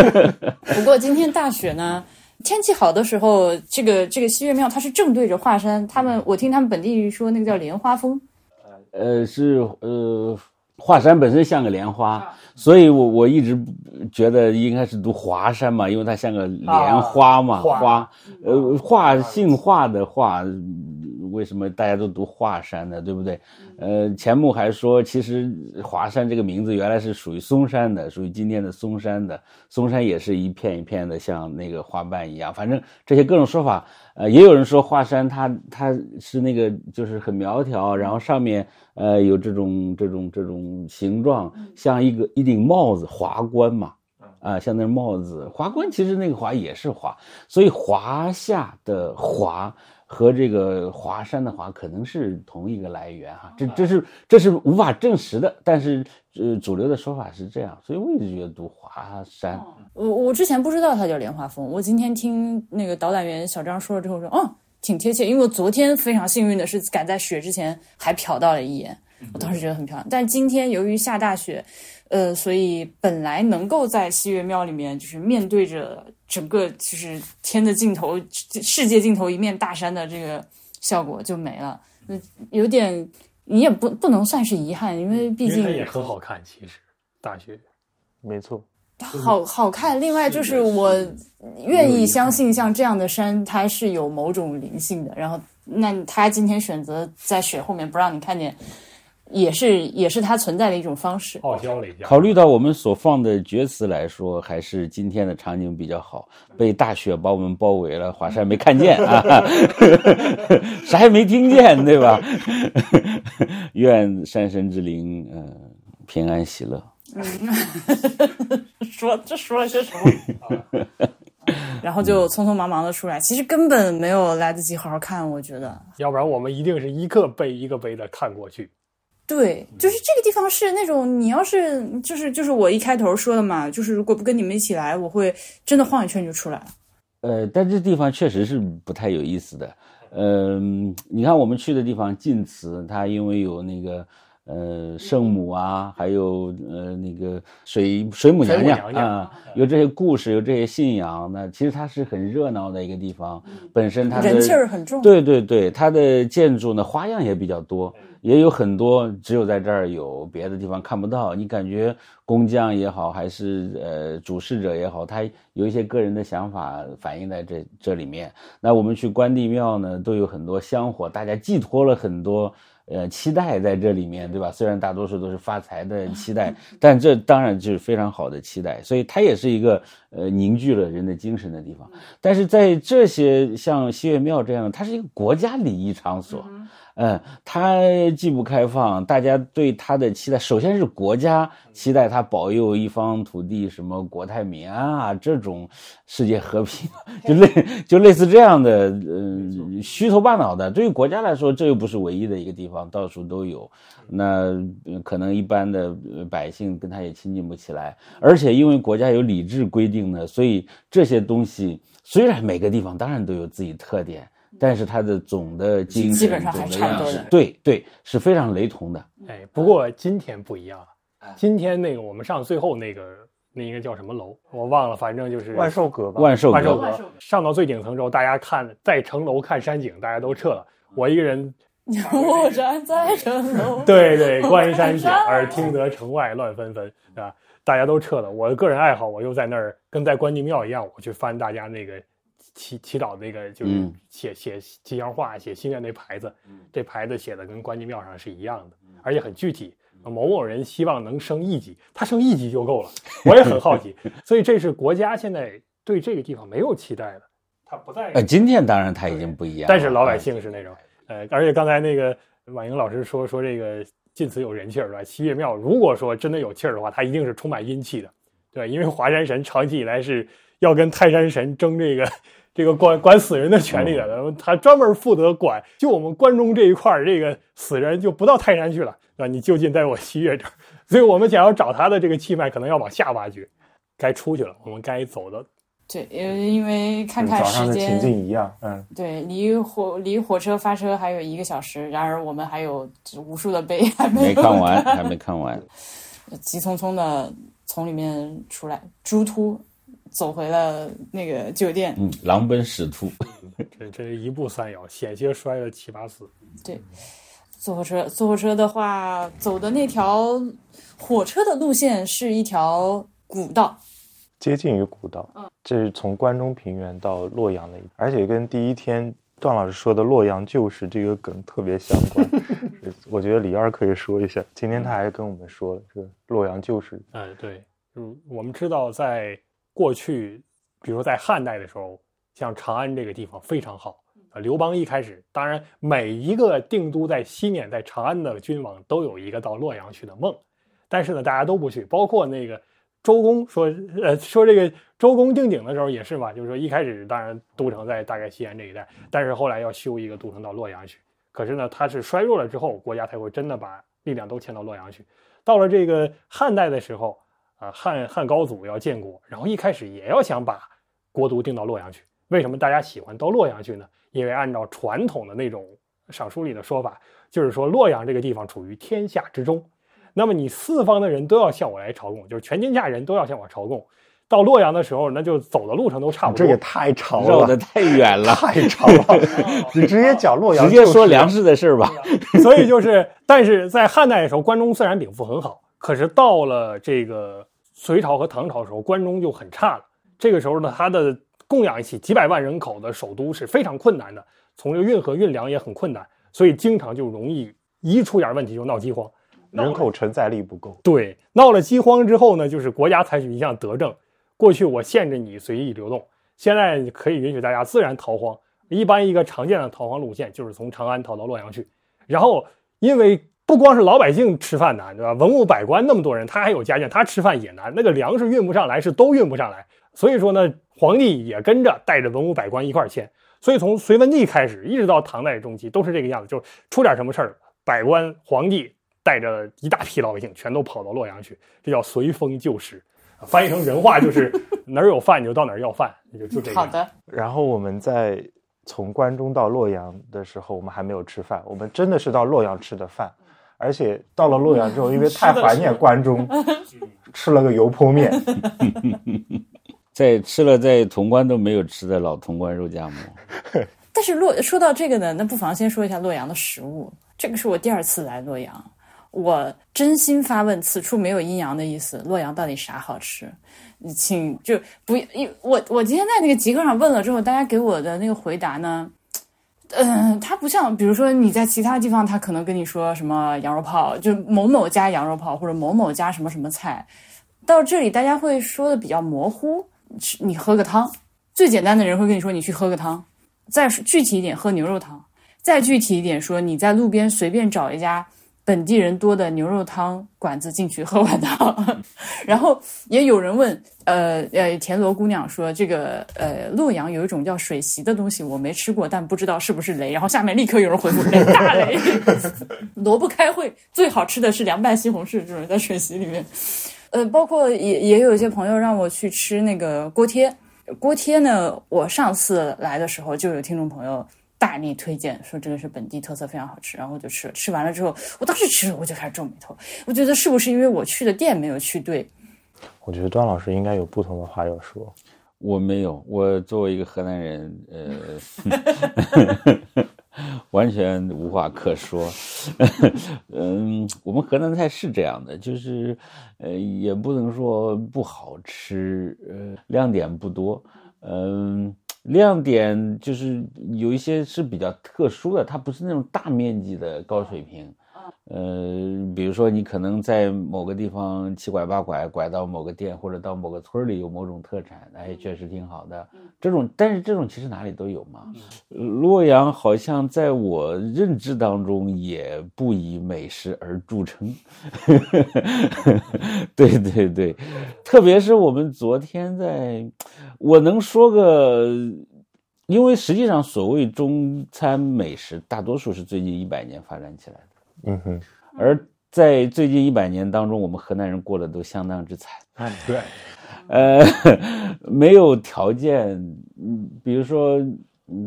不过今天大雪呢，天气好的时候，这个这个西岳庙它是正对着华山，他们我听他们本地人说那个叫莲花峰，呃，是呃。华山本身像个莲花，所以我我一直觉得应该是读华山嘛，因为它像个莲花嘛，花，呃，华姓华的华，为什么大家都读华山呢？对不对？呃，钱穆还说，其实华山这个名字原来是属于嵩山的，属于今天的嵩山的，嵩山也是一片一片的，像那个花瓣一样，反正这些各种说法。呃，也有人说华山它它是那个就是很苗条，然后上面呃有这种这种这种形状，像一个一顶帽子华冠嘛，啊，像那帽子华冠，其实那个华也是华，所以华夏的华和这个华山的华可能是同一个来源哈，这这是这是无法证实的，但是。呃，主流的说法是这样，所以我一直觉得读华山。我我之前不知道它叫莲花峰，我今天听那个导览员小张说了之后说，哦，挺贴切。因为我昨天非常幸运的是赶在雪之前还瞟到了一眼，我当时觉得很漂亮。但今天由于下大雪，呃，所以本来能够在西岳庙里面就是面对着整个就是天的尽头、世界尽头一面大山的这个效果就没了，那有点。你也不不能算是遗憾，因为毕竟也很好看。其实大学，没错，好好看。另外就是我愿意相信，像这样的山，它是有某种灵性的。然后，那他今天选择在雪后面不让你看见。也是也是它存在的一种方式。傲娇了一下。考虑到我们所放的厥词来说，还是今天的场景比较好。被大雪把我们包围了，华山没看见啊，啥也没听见，对吧？愿山神之灵，嗯，平安喜乐。嗯 说这说了些什么？然后就匆匆忙忙的出来，其实根本没有来得及好好看，我觉得。要不然我们一定是一个背一个背的看过去。对，就是这个地方是那种你要是就是就是我一开头说的嘛，就是如果不跟你们一起来，我会真的晃一圈就出来了。呃，但这地方确实是不太有意思的。嗯，你看我们去的地方晋祠，它因为有那个呃圣母啊，还有呃那个水水母娘娘啊，有这些故事，有这些信仰，那其实它是很热闹的一个地方。本身它的人气儿很重。对对对，它的建筑呢花样也比较多。也有很多只有在这儿有，别的地方看不到。你感觉工匠也好，还是呃主事者也好，他有一些个人的想法反映在这这里面。那我们去关帝庙呢，都有很多香火，大家寄托了很多呃期待在这里面，对吧？虽然大多数都是发财的期待，但这当然就是非常好的期待。所以它也是一个呃凝聚了人的精神的地方。但是在这些像西岳庙这样，它是一个国家礼仪场所。嗯，它既不开放，大家对它的期待，首先是国家期待它保佑一方土地什么国泰民安啊，这种世界和平，就类就类似这样的，嗯，虚头巴脑的。对于国家来说，这又不是唯一的一个地方，到处都有。那可能一般的百姓跟他也亲近不起来，而且因为国家有理智规定的，所以这些东西虽然每个地方当然都有自己特点。但是它的总的精神基本上还差不多的，对对，是非常雷同的。哎，不过今天不一样了。今天那个我们上最后那个那应该叫什么楼？我忘了，反正就是万寿阁吧。万寿万寿阁上到最顶层之后，大家看在城楼看山景，大家都撤了。我一个人，我站在城楼，对对，观山景 而听得城外乱纷纷，是吧？大家都撤了。我的个人爱好，我又在那儿跟在关帝庙一样，我去翻大家那个。祈祈祷那个就是写写吉祥话、写心愿那牌子，这牌子写的跟关帝庙上是一样的，而且很具体。某某人希望能升一级，他升一级就够了。我也很好奇，所以这是国家现在对这个地方没有期待的，他不在。呃，今天当然他已经不一样，但是老百姓是那种，呃，而且刚才那个婉莹老师说说这个晋祠有人气儿是吧？七岳庙如果说真的有气儿的话，它一定是充满阴气的，对因为华山神长期以来是要跟泰山神争这个。这个管管死人的权利的，他专门负责管，就我们关中这一块儿，这个死人就不到泰山去了，对吧？你就近在我西岳这儿，所以我们想要找他的这个气脉，可能要往下挖掘。该出去了，我们该走的。对，因因为看看时间，情境一样，嗯，对，离火离火车发车还有一个小时，然而我们还有无数的碑还没看完，还没看完，急匆匆的从里面出来，朱突。走回了那个酒店，嗯，狼奔使突，这这一步三摇，险些摔了七八次。对，坐火车，坐火车的话，走的那条火车的路线是一条古道，接近于古道。嗯，这是从关中平原到洛阳的，而且跟第一天段老师说的洛阳旧事这个梗特别相关。我觉得李二可以说一下，今天他还跟我们说了这个洛阳旧事。哎，对，嗯，我们知道在。过去，比如在汉代的时候，像长安这个地方非常好啊。刘邦一开始，当然每一个定都在西面，在长安的君王都有一个到洛阳去的梦，但是呢，大家都不去。包括那个周公说，呃，说这个周公定鼎的时候也是嘛，就是说一开始当然都城在大概西安这一带，但是后来要修一个都城到洛阳去。可是呢，他是衰弱了之后，国家才会真的把力量都迁到洛阳去。到了这个汉代的时候。啊，汉汉高祖要建国，然后一开始也要想把国都定到洛阳去。为什么大家喜欢到洛阳去呢？因为按照传统的那种赏书里的说法，就是说洛阳这个地方处于天下之中，那么你四方的人都要向我来朝贡，就是全天下人都要向我朝贡。到洛阳的时候，那就走的路程都差不多。这也太长了，绕的太远了，太长了。你直接讲洛阳，直接说粮食的事吧。所以就是，但是在汉代的时候，关中虽然禀赋很好。可是到了这个隋朝和唐朝的时候，关中就很差了。这个时候呢，它的供养起几百万人口的首都是非常困难的，从这个运河运粮也很困难，所以经常就容易一出点问题就闹饥荒，人口承载力不够。对，闹了饥荒之后呢，就是国家采取一项德政，过去我限制你随意流动，现在可以允许大家自然逃荒。一般一个常见的逃荒路线就是从长安逃到洛阳去，然后因为。不光是老百姓吃饭难，对吧？文武百官那么多人，他还有家眷，他吃饭也难。那个粮食运不上来，是都运不上来。所以说呢，皇帝也跟着带着文武百官一块迁。所以从隋文帝开始，一直到唐代中期，都是这个样子，就出点什么事儿，百官皇帝带着一大批老百姓全都跑到洛阳去，这叫随风就食。翻译成人话就是 哪儿有饭你就到哪儿要饭，就就这样。好的。然后我们在从关中到洛阳的时候，我们还没有吃饭，我们真的是到洛阳吃的饭。而且到了洛阳之后，因为太怀念关中，吃了个油泼面，在吃了在潼关都没有吃的老潼关肉夹馍。但是洛说到这个呢，那不妨先说一下洛阳的食物。这个是我第二次来洛阳，我真心发问，此处没有阴阳的意思。洛阳到底啥好吃？请就不一我我今天在那个极客上问了之后，大家给我的那个回答呢？嗯，它不像，比如说你在其他地方，他可能跟你说什么羊肉泡，就某某家羊肉泡，或者某某家什么什么菜。到这里，大家会说的比较模糊。你喝个汤，最简单的人会跟你说你去喝个汤。再具体一点，喝牛肉汤。再具体一点说，你在路边随便找一家。本地人多的牛肉汤馆子进去喝碗汤，然后也有人问，呃呃，田螺姑娘说这个呃洛阳有一种叫水席的东西，我没吃过，但不知道是不是雷。然后下面立刻有人回复雷大雷，萝卜开会最好吃的是凉拌西红柿，这种在水席里面。呃，包括也也有一些朋友让我去吃那个锅贴，锅贴呢，我上次来的时候就有听众朋友。大力推荐说这个是本地特色，非常好吃，然后我就吃了。吃完了之后，我当时吃了我就开始皱眉头，我觉得是不是因为我去的店没有去对？我觉得段老师应该有不同的话要说。我没有，我作为一个河南人，呃，完全无话可说。嗯，我们河南菜是这样的，就是呃，也不能说不好吃，呃，亮点不多，嗯。亮点就是有一些是比较特殊的，它不是那种大面积的高水平。呃，比如说你可能在某个地方七拐八拐拐到某个店，或者到某个村里有某种特产，哎，确实挺好的。这种，但是这种其实哪里都有嘛。洛阳好像在我认知当中也不以美食而著称。对对对，特别是我们昨天在，我能说个，因为实际上所谓中餐美食，大多数是最近一百年发展起来的。嗯哼，而在最近一百年当中，我们河南人过得都相当之惨。哎，对，呃，没有条件，嗯，比如说，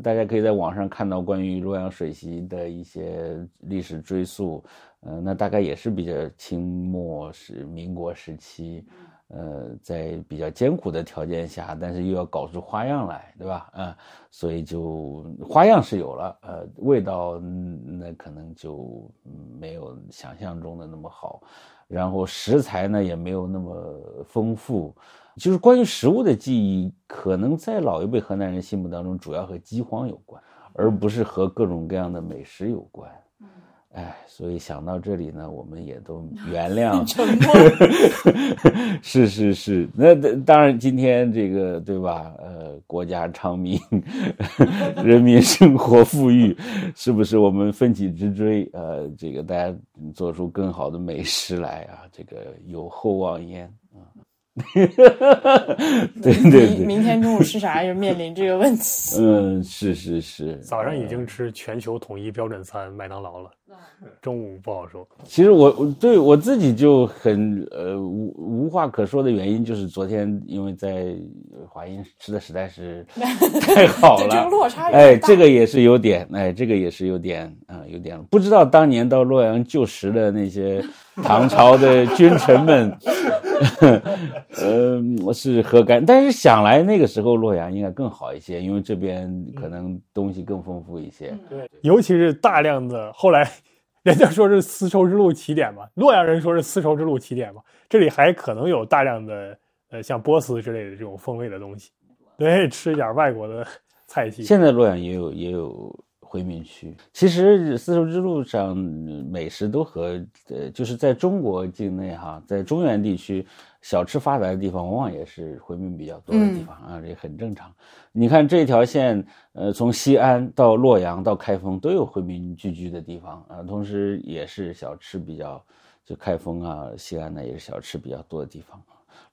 大家可以在网上看到关于洛阳水席的一些历史追溯，呃，那大概也是比较清末是民国时期。呃，在比较艰苦的条件下，但是又要搞出花样来，对吧？啊，所以就花样是有了，呃，味道那可能就没有想象中的那么好，然后食材呢也没有那么丰富，就是关于食物的记忆，可能在老一辈河南人心目当中，主要和饥荒有关，而不是和各种各样的美食有关。哎，所以想到这里呢，我们也都 原谅。是是是，那当然，今天这个对吧？呃，国家昌明，人民生活富裕，是不是我们奋起直追？呃，这个大家做出更好的美食来啊，这个有厚望焉啊。对对对，明天中午吃啥就面临这个问题。嗯，是是是，早上已经吃全球统一标准餐麦当劳了。中午不好说。其实我我对我自己就很呃无无话可说的原因，就是昨天因为在华阴吃的实在是 太好了，这个落差哎，这个也是有点，哎，这个也是有点啊，有点不知道当年到洛阳就食的那些 唐朝的君臣们，呃，是何干？但是想来那个时候洛阳应该更好一些，因为这边可能东西更丰富一些。对，尤其是大量的后来。人家说是丝绸之路起点嘛，洛阳人说是丝绸之路起点嘛，这里还可能有大量的呃像波斯之类的这种风味的东西，对，吃一点外国的菜系。现在洛阳也有也有回民区，其实丝绸之路上美食都和呃就是在中国境内哈，在中原地区。小吃发达的地方，往往也是回民比较多的地方啊，这很正常。你看这条线，呃，从西安到洛阳到开封都有回民聚居的地方啊，同时也是小吃比较，就开封啊、西安呢也是小吃比较多的地方。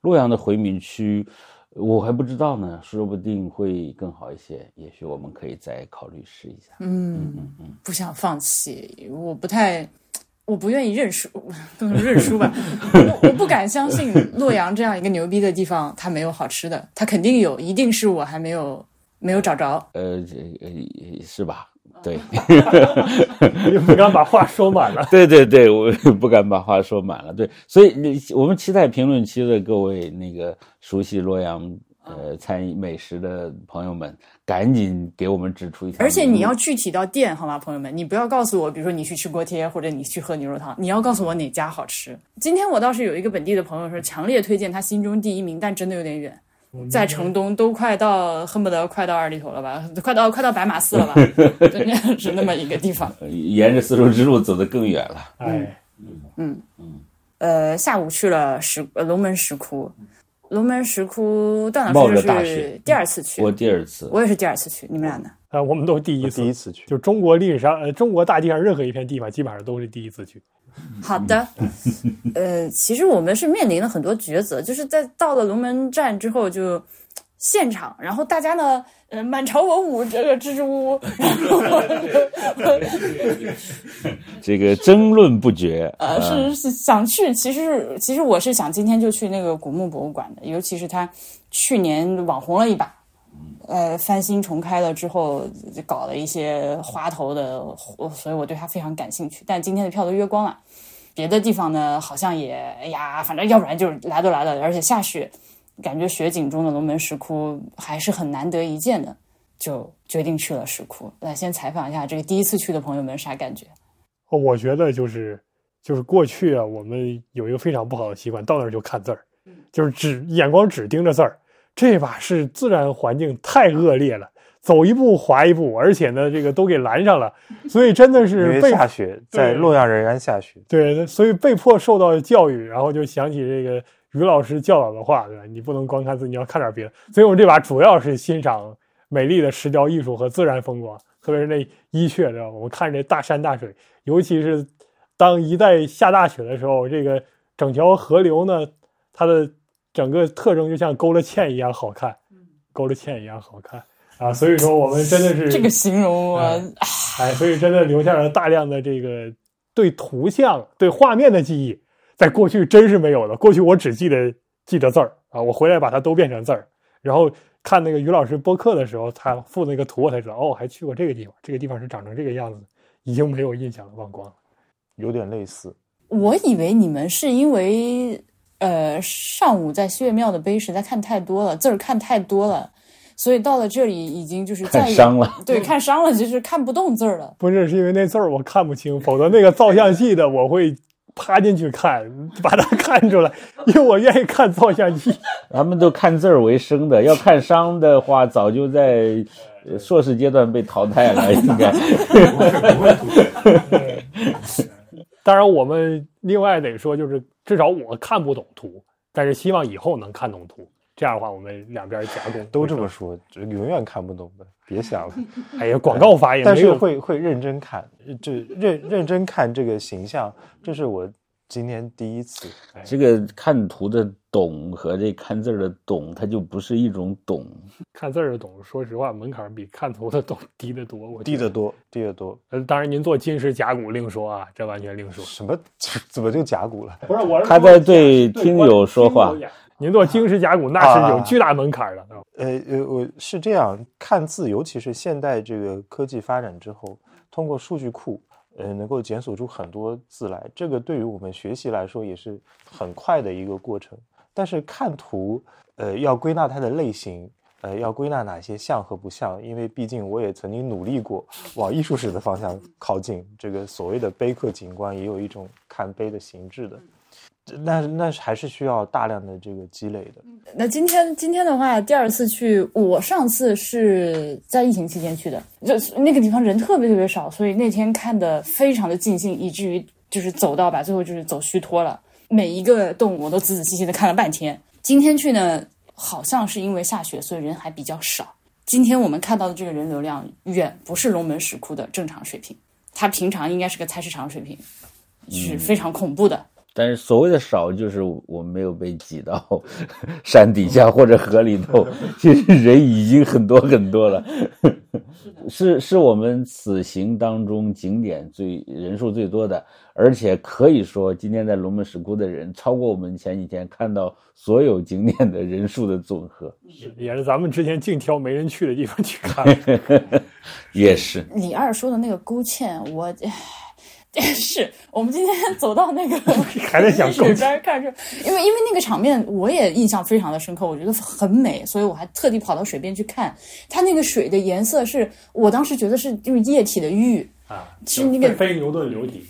洛阳的回民区，我还不知道呢，说不定会更好一些，也许我们可以再考虑试一下。嗯嗯嗯，不想放弃，我不太。我不愿意认输，不能认输吧？我我不敢相信洛阳这样一个牛逼的地方，它没有好吃的，它肯定有，一定是我还没有没有找着。呃，这呃是吧？对，你不敢把话说满了。对对对，我不敢把话说满了。对，所以我们期待评论区的各位那个熟悉洛阳。呃，餐饮美食的朋友们，赶紧给我们指出一条。而且你要具体到店，好吗，朋友们？你不要告诉我，比如说你去吃锅贴，或者你去喝牛肉汤，你要告诉我哪家好吃。今天我倒是有一个本地的朋友说，强烈推荐他心中第一名，但真的有点远，在城东，都快到恨不得快到二里头了吧，快到快到白马寺了吧，是那么一个地方。沿着丝绸之路走得更远了。哎，嗯嗯，呃，下午去了石龙门石窟。龙门石窟，段老师是第二次去，我第二次，我也是第二次去。你们俩呢？啊，我们都是第一次，第一次去，就中国历史上，呃，中国大地上任何一片地方，基本上都是第一次去。好的，呃，其实我们是面临了很多抉择，就是在到了龙门站之后就现场，然后大家呢，呃，满朝文武这个支支吾吾，这个争论不绝。呃，是是想去，其实其实我是想今天就去那个古墓博物馆的，尤其是他去年网红了一把。呃，翻新重开了之后，搞了一些花头的，所以我对他非常感兴趣。但今天的票都约光了，别的地方呢好像也，哎呀，反正要不然就是来都来了，而且下雪，感觉雪景中的龙门石窟还是很难得一见的，就决定去了石窟。来，先采访一下这个第一次去的朋友们啥感觉？我觉得就是就是过去啊，我们有一个非常不好的习惯，到那儿就看字儿，就是只眼光只盯着字儿。这把是自然环境太恶劣了，走一步滑一步，而且呢，这个都给拦上了，所以真的是被下雪，在洛阳仍然下雪。对，所以被迫受到教育，然后就想起这个于老师教导的话，对吧？你不能光看字，你要看点别的。所以我们这把主要是欣赏美丽的石雕艺术和自然风光，特别是那伊阙，知道我们看这大山大水，尤其是当一旦下大雪的时候，这个整条河流呢，它的。整个特征就像勾了芡一样好看，勾了芡一样好看啊！所以说我们真的是这个形容我哎，所以真的留下了大量的这个对图像、对画面的记忆，在过去真是没有的。过去我只记得记得字儿啊，我回来把它都变成字儿，然后看那个于老师播客的时候，他附那个图，我才知道哦，还去过这个地方，这个地方是长成这个样子，已经没有印象了，忘光了，有点类似。我以为你们是因为。呃，上午在西岳庙的碑实在看太多了，字儿看太多了，所以到了这里已经就是看伤了。对，看伤了，就是看不动字儿了。不是，是因为那字儿我看不清，否则那个照相系的我会趴进去看，把它看出来，因为我愿意看照相机。他们都看字儿为生的，要看伤的话，早就在硕士阶段被淘汰了，应该。当然，我们另外得说，就是至少我看不懂图，但是希望以后能看懂图。这样的话，我们两边夹攻都这么说，就永远看不懂的，别想了。哎呀，广告法也但是会会认真看，就认认真看这个形象，这是我。今天第一次，这个看图的懂和这看字的懂，它就不是一种懂。看字的懂，说实话，门槛比看图的懂低得多。我低得多，低得多。呃，当然您做金石甲骨另说啊，这完全另说。什么？怎么就甲骨了？不是我，他在对听友说话。您做金石甲骨那是有巨大门槛的。呃呃，我是这样看字，尤其是现代这个科技发展之后，通过数据库。呃，能够检索出很多字来，这个对于我们学习来说也是很快的一个过程。但是看图，呃，要归纳它的类型，呃，要归纳哪些像和不像，因为毕竟我也曾经努力过往艺术史的方向靠近。这个所谓的碑刻景观，也有一种看碑的形制的。那那还是需要大量的这个积累的。那今天今天的话，第二次去，我上次是在疫情期间去的，就那个地方人特别特别少，所以那天看的非常的尽兴，以至于就是走到吧，最后就是走虚脱了。每一个洞我都仔仔细细的看了半天。今天去呢，好像是因为下雪，所以人还比较少。今天我们看到的这个人流量远不是龙门石窟的正常水平，它平常应该是个菜市场水平，是非常恐怖的。但是所谓的少，就是我们没有被挤到 山底下或者河里头，其实人已经很多很多了。是是我们此行当中景点最人数最多的，而且可以说今天在龙门石窟的人超过我们前几天看到所有景点的人数的总和。也是咱们之前净挑没人去的地方去看。也是李二说的那个勾芡，我。是我们今天 走到那个 还在想水边看着，因为因为那个场面我也印象非常的深刻，我觉得很美，所以我还特地跑到水边去看。它那个水的颜色是我当时觉得是就是液体的玉啊，是那个非牛顿流体。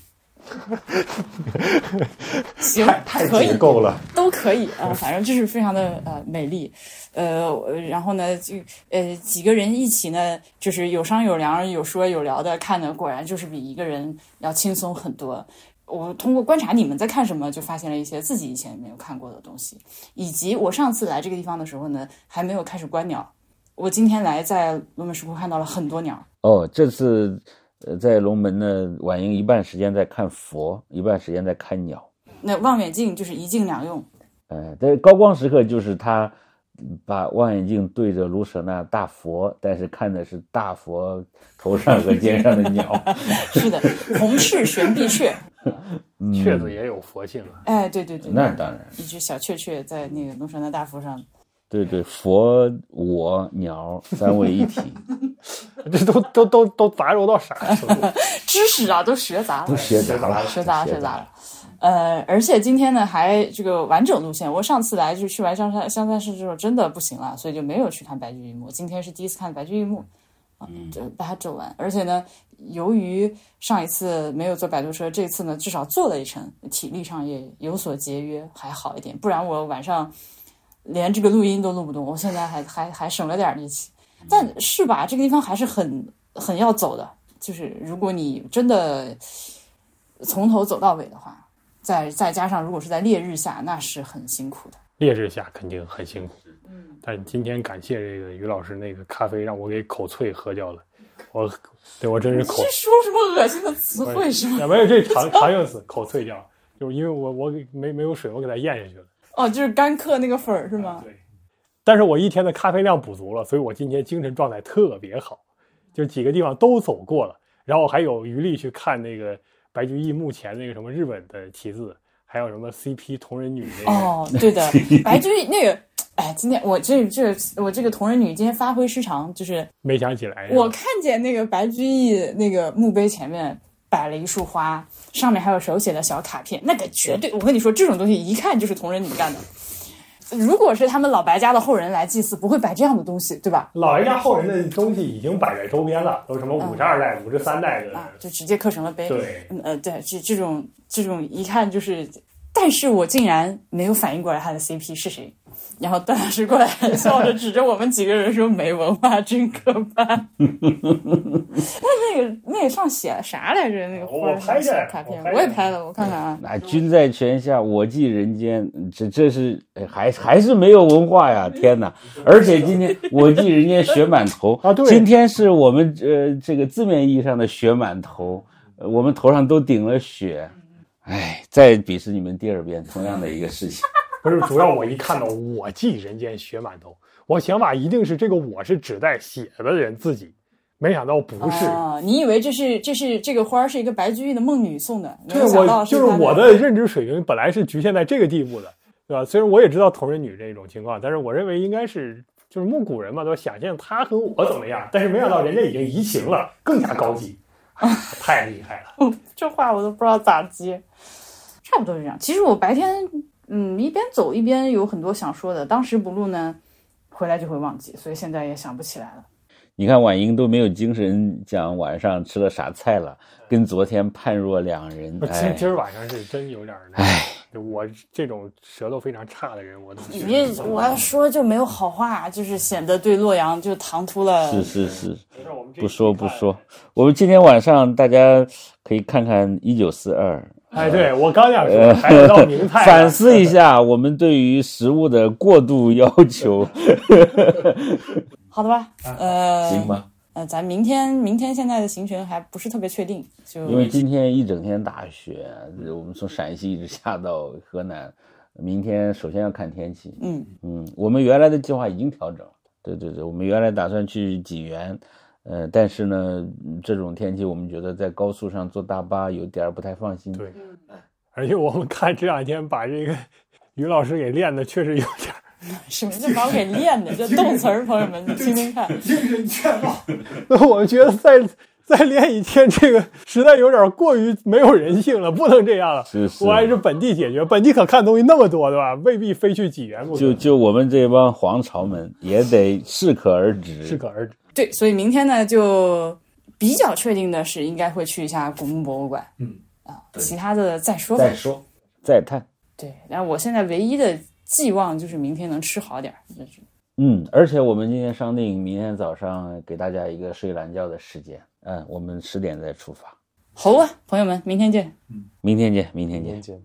行，太可以够了，都可以啊，反正就是非常的呃美丽，呃，然后呢，就呃几个人一起呢，就是有商有量、有说有聊的看的，果然就是比一个人要轻松很多。我通过观察你们在看什么，就发现了一些自己以前没有看过的东西，以及我上次来这个地方的时候呢，还没有开始观鸟，我今天来在龙门石窟看到了很多鸟。哦，这次呃在龙门呢，晚英一半时间在看佛，一半时间在看鸟。那望远镜就是一镜两用。呃，在高光时刻就是他把望远镜对着卢舍那大佛，但是看的是大佛头上和肩上的鸟。是的，红翅玄臂雀，雀子也有佛性啊。哎，对对对，那当然，一只小雀雀在那个卢舍那大佛上。对对，佛我鸟三位一体，这都都都都杂糅到啥程度？知识啊，都学杂了，都学杂了，学杂了，学杂了。呃，而且今天呢，还这个完整路线。我上次来就去完香山香山市之后，真的不行了，所以就没有去看白居易墓。今天是第一次看白居易墓，啊，就把它走完。而且呢，由于上一次没有坐摆渡车，这次呢至少坐了一程，体力上也有所节约，还好一点。不然我晚上。连这个录音都录不动，我现在还还还省了点力气，但是吧，这个地方还是很很要走的。就是如果你真的从头走到尾的话，再再加上如果是在烈日下，那是很辛苦的。烈日下肯定很辛苦。嗯，但今天感谢这个于老师那个咖啡，让我给口脆喝掉了。我对我真是口。说什么恶心的词汇是吗？没有，这常常用词，口脆掉，就是因为我我给没没有水，我给它咽下去了。哦，就是干嗑那个粉儿是吗？对，但是我一天的咖啡量补足了，所以我今天精神状态特别好，就几个地方都走过了，然后还有余力去看那个白居易墓前那个什么日本的题字，还有什么 CP 同人女那个。哦，对的，白居易那个，哎，今天我这这我这个同人女今天发挥失常，就是没想起来。我看见那个白居易那个墓碑前面。摆了一束花，上面还有手写的小卡片，那个绝对，我跟你说，这种东西一看就是同人女干的。如果是他们老白家的后人来祭祀，不会摆这样的东西，对吧？老白家后人的东西已经摆在周边了，都什么五十二代、五十三代的，就直接刻成了碑。对，呃，对，这这种这种一看就是，但是我竟然没有反应过来他的 CP 是谁。然后段老师过来 笑着指着我们几个人说：“没文化真可怕。”那那个那个上写啥来着？那个我拍的卡片，我也拍了，我看看啊。那君在泉下，我寄人间，这这是还还是没有文化呀！天哪！而且今天我寄人间雪满头啊，对，今天是我们呃这个字面意义上的雪满头，我们头上都顶了雪。哎，再鄙视你们第二遍，同样的一个事情。不是主要，我一看到“我寄人间雪满头”，我想法一定是这个“我”是指代写的人自己，没想到不是。啊你以为这是这是这个花是一个白居易的梦女送的？对，我就是我的认知水平本来是局限在这个地步的，对吧？虽然我也知道同人女这种情况，但是我认为应该是就是木古人嘛，都想象他和我怎么样，但是没想到人家已经移情了，更加高级，太厉害了。这话我都不知道咋接，差不多是这样。其实我白天。嗯，一边走一边有很多想说的，当时不录呢，回来就会忘记，所以现在也想不起来了。你看婉英都没有精神讲晚上吃了啥菜了，跟昨天判若两人。今今儿晚上是真有点儿哎，我这种舌头非常差的人，我都你我要说就没有好话，就是显得对洛阳就唐突了。是是是，不说不说。我们今天晚上大家可以看看《一九四二》。哎，对我刚想说，还有道名菜。反思一下我们对于食物的过度要求。好的吧，呃，行吧。呃，咱明天明天现在的行程还不是特别确定，就因为今天一整天大雪，我们从陕西一直下到河南。明天首先要看天气。嗯嗯，我们原来的计划已经调整了。对对对，我们原来打算去济源。呃，但是呢，这种天气我们觉得在高速上坐大巴有点不太放心。对，而且我们看这两天把这个 于老师给练的确实有点什么叫把我给练的？这动词儿，朋友们，你听听看。精神健忘。那我觉得再再练一天，这个实在有点过于没有人性了，不能这样了。是是。我还是本地解决，本地可看东西那么多，对吧？未必非去济源不可。就就我们这帮皇朝们也得适可而止。适可而止。对，所以明天呢，就比较确定的是，应该会去一下古墓博物馆。嗯啊，其他的再说。再说，再探。对，然后我现在唯一的寄望就是明天能吃好点儿。嗯，而且我们今天商定，明天早上给大家一个睡懒觉的时间。嗯，我们十点再出发。好啊，朋友们，明天见。嗯，明天见，明天见。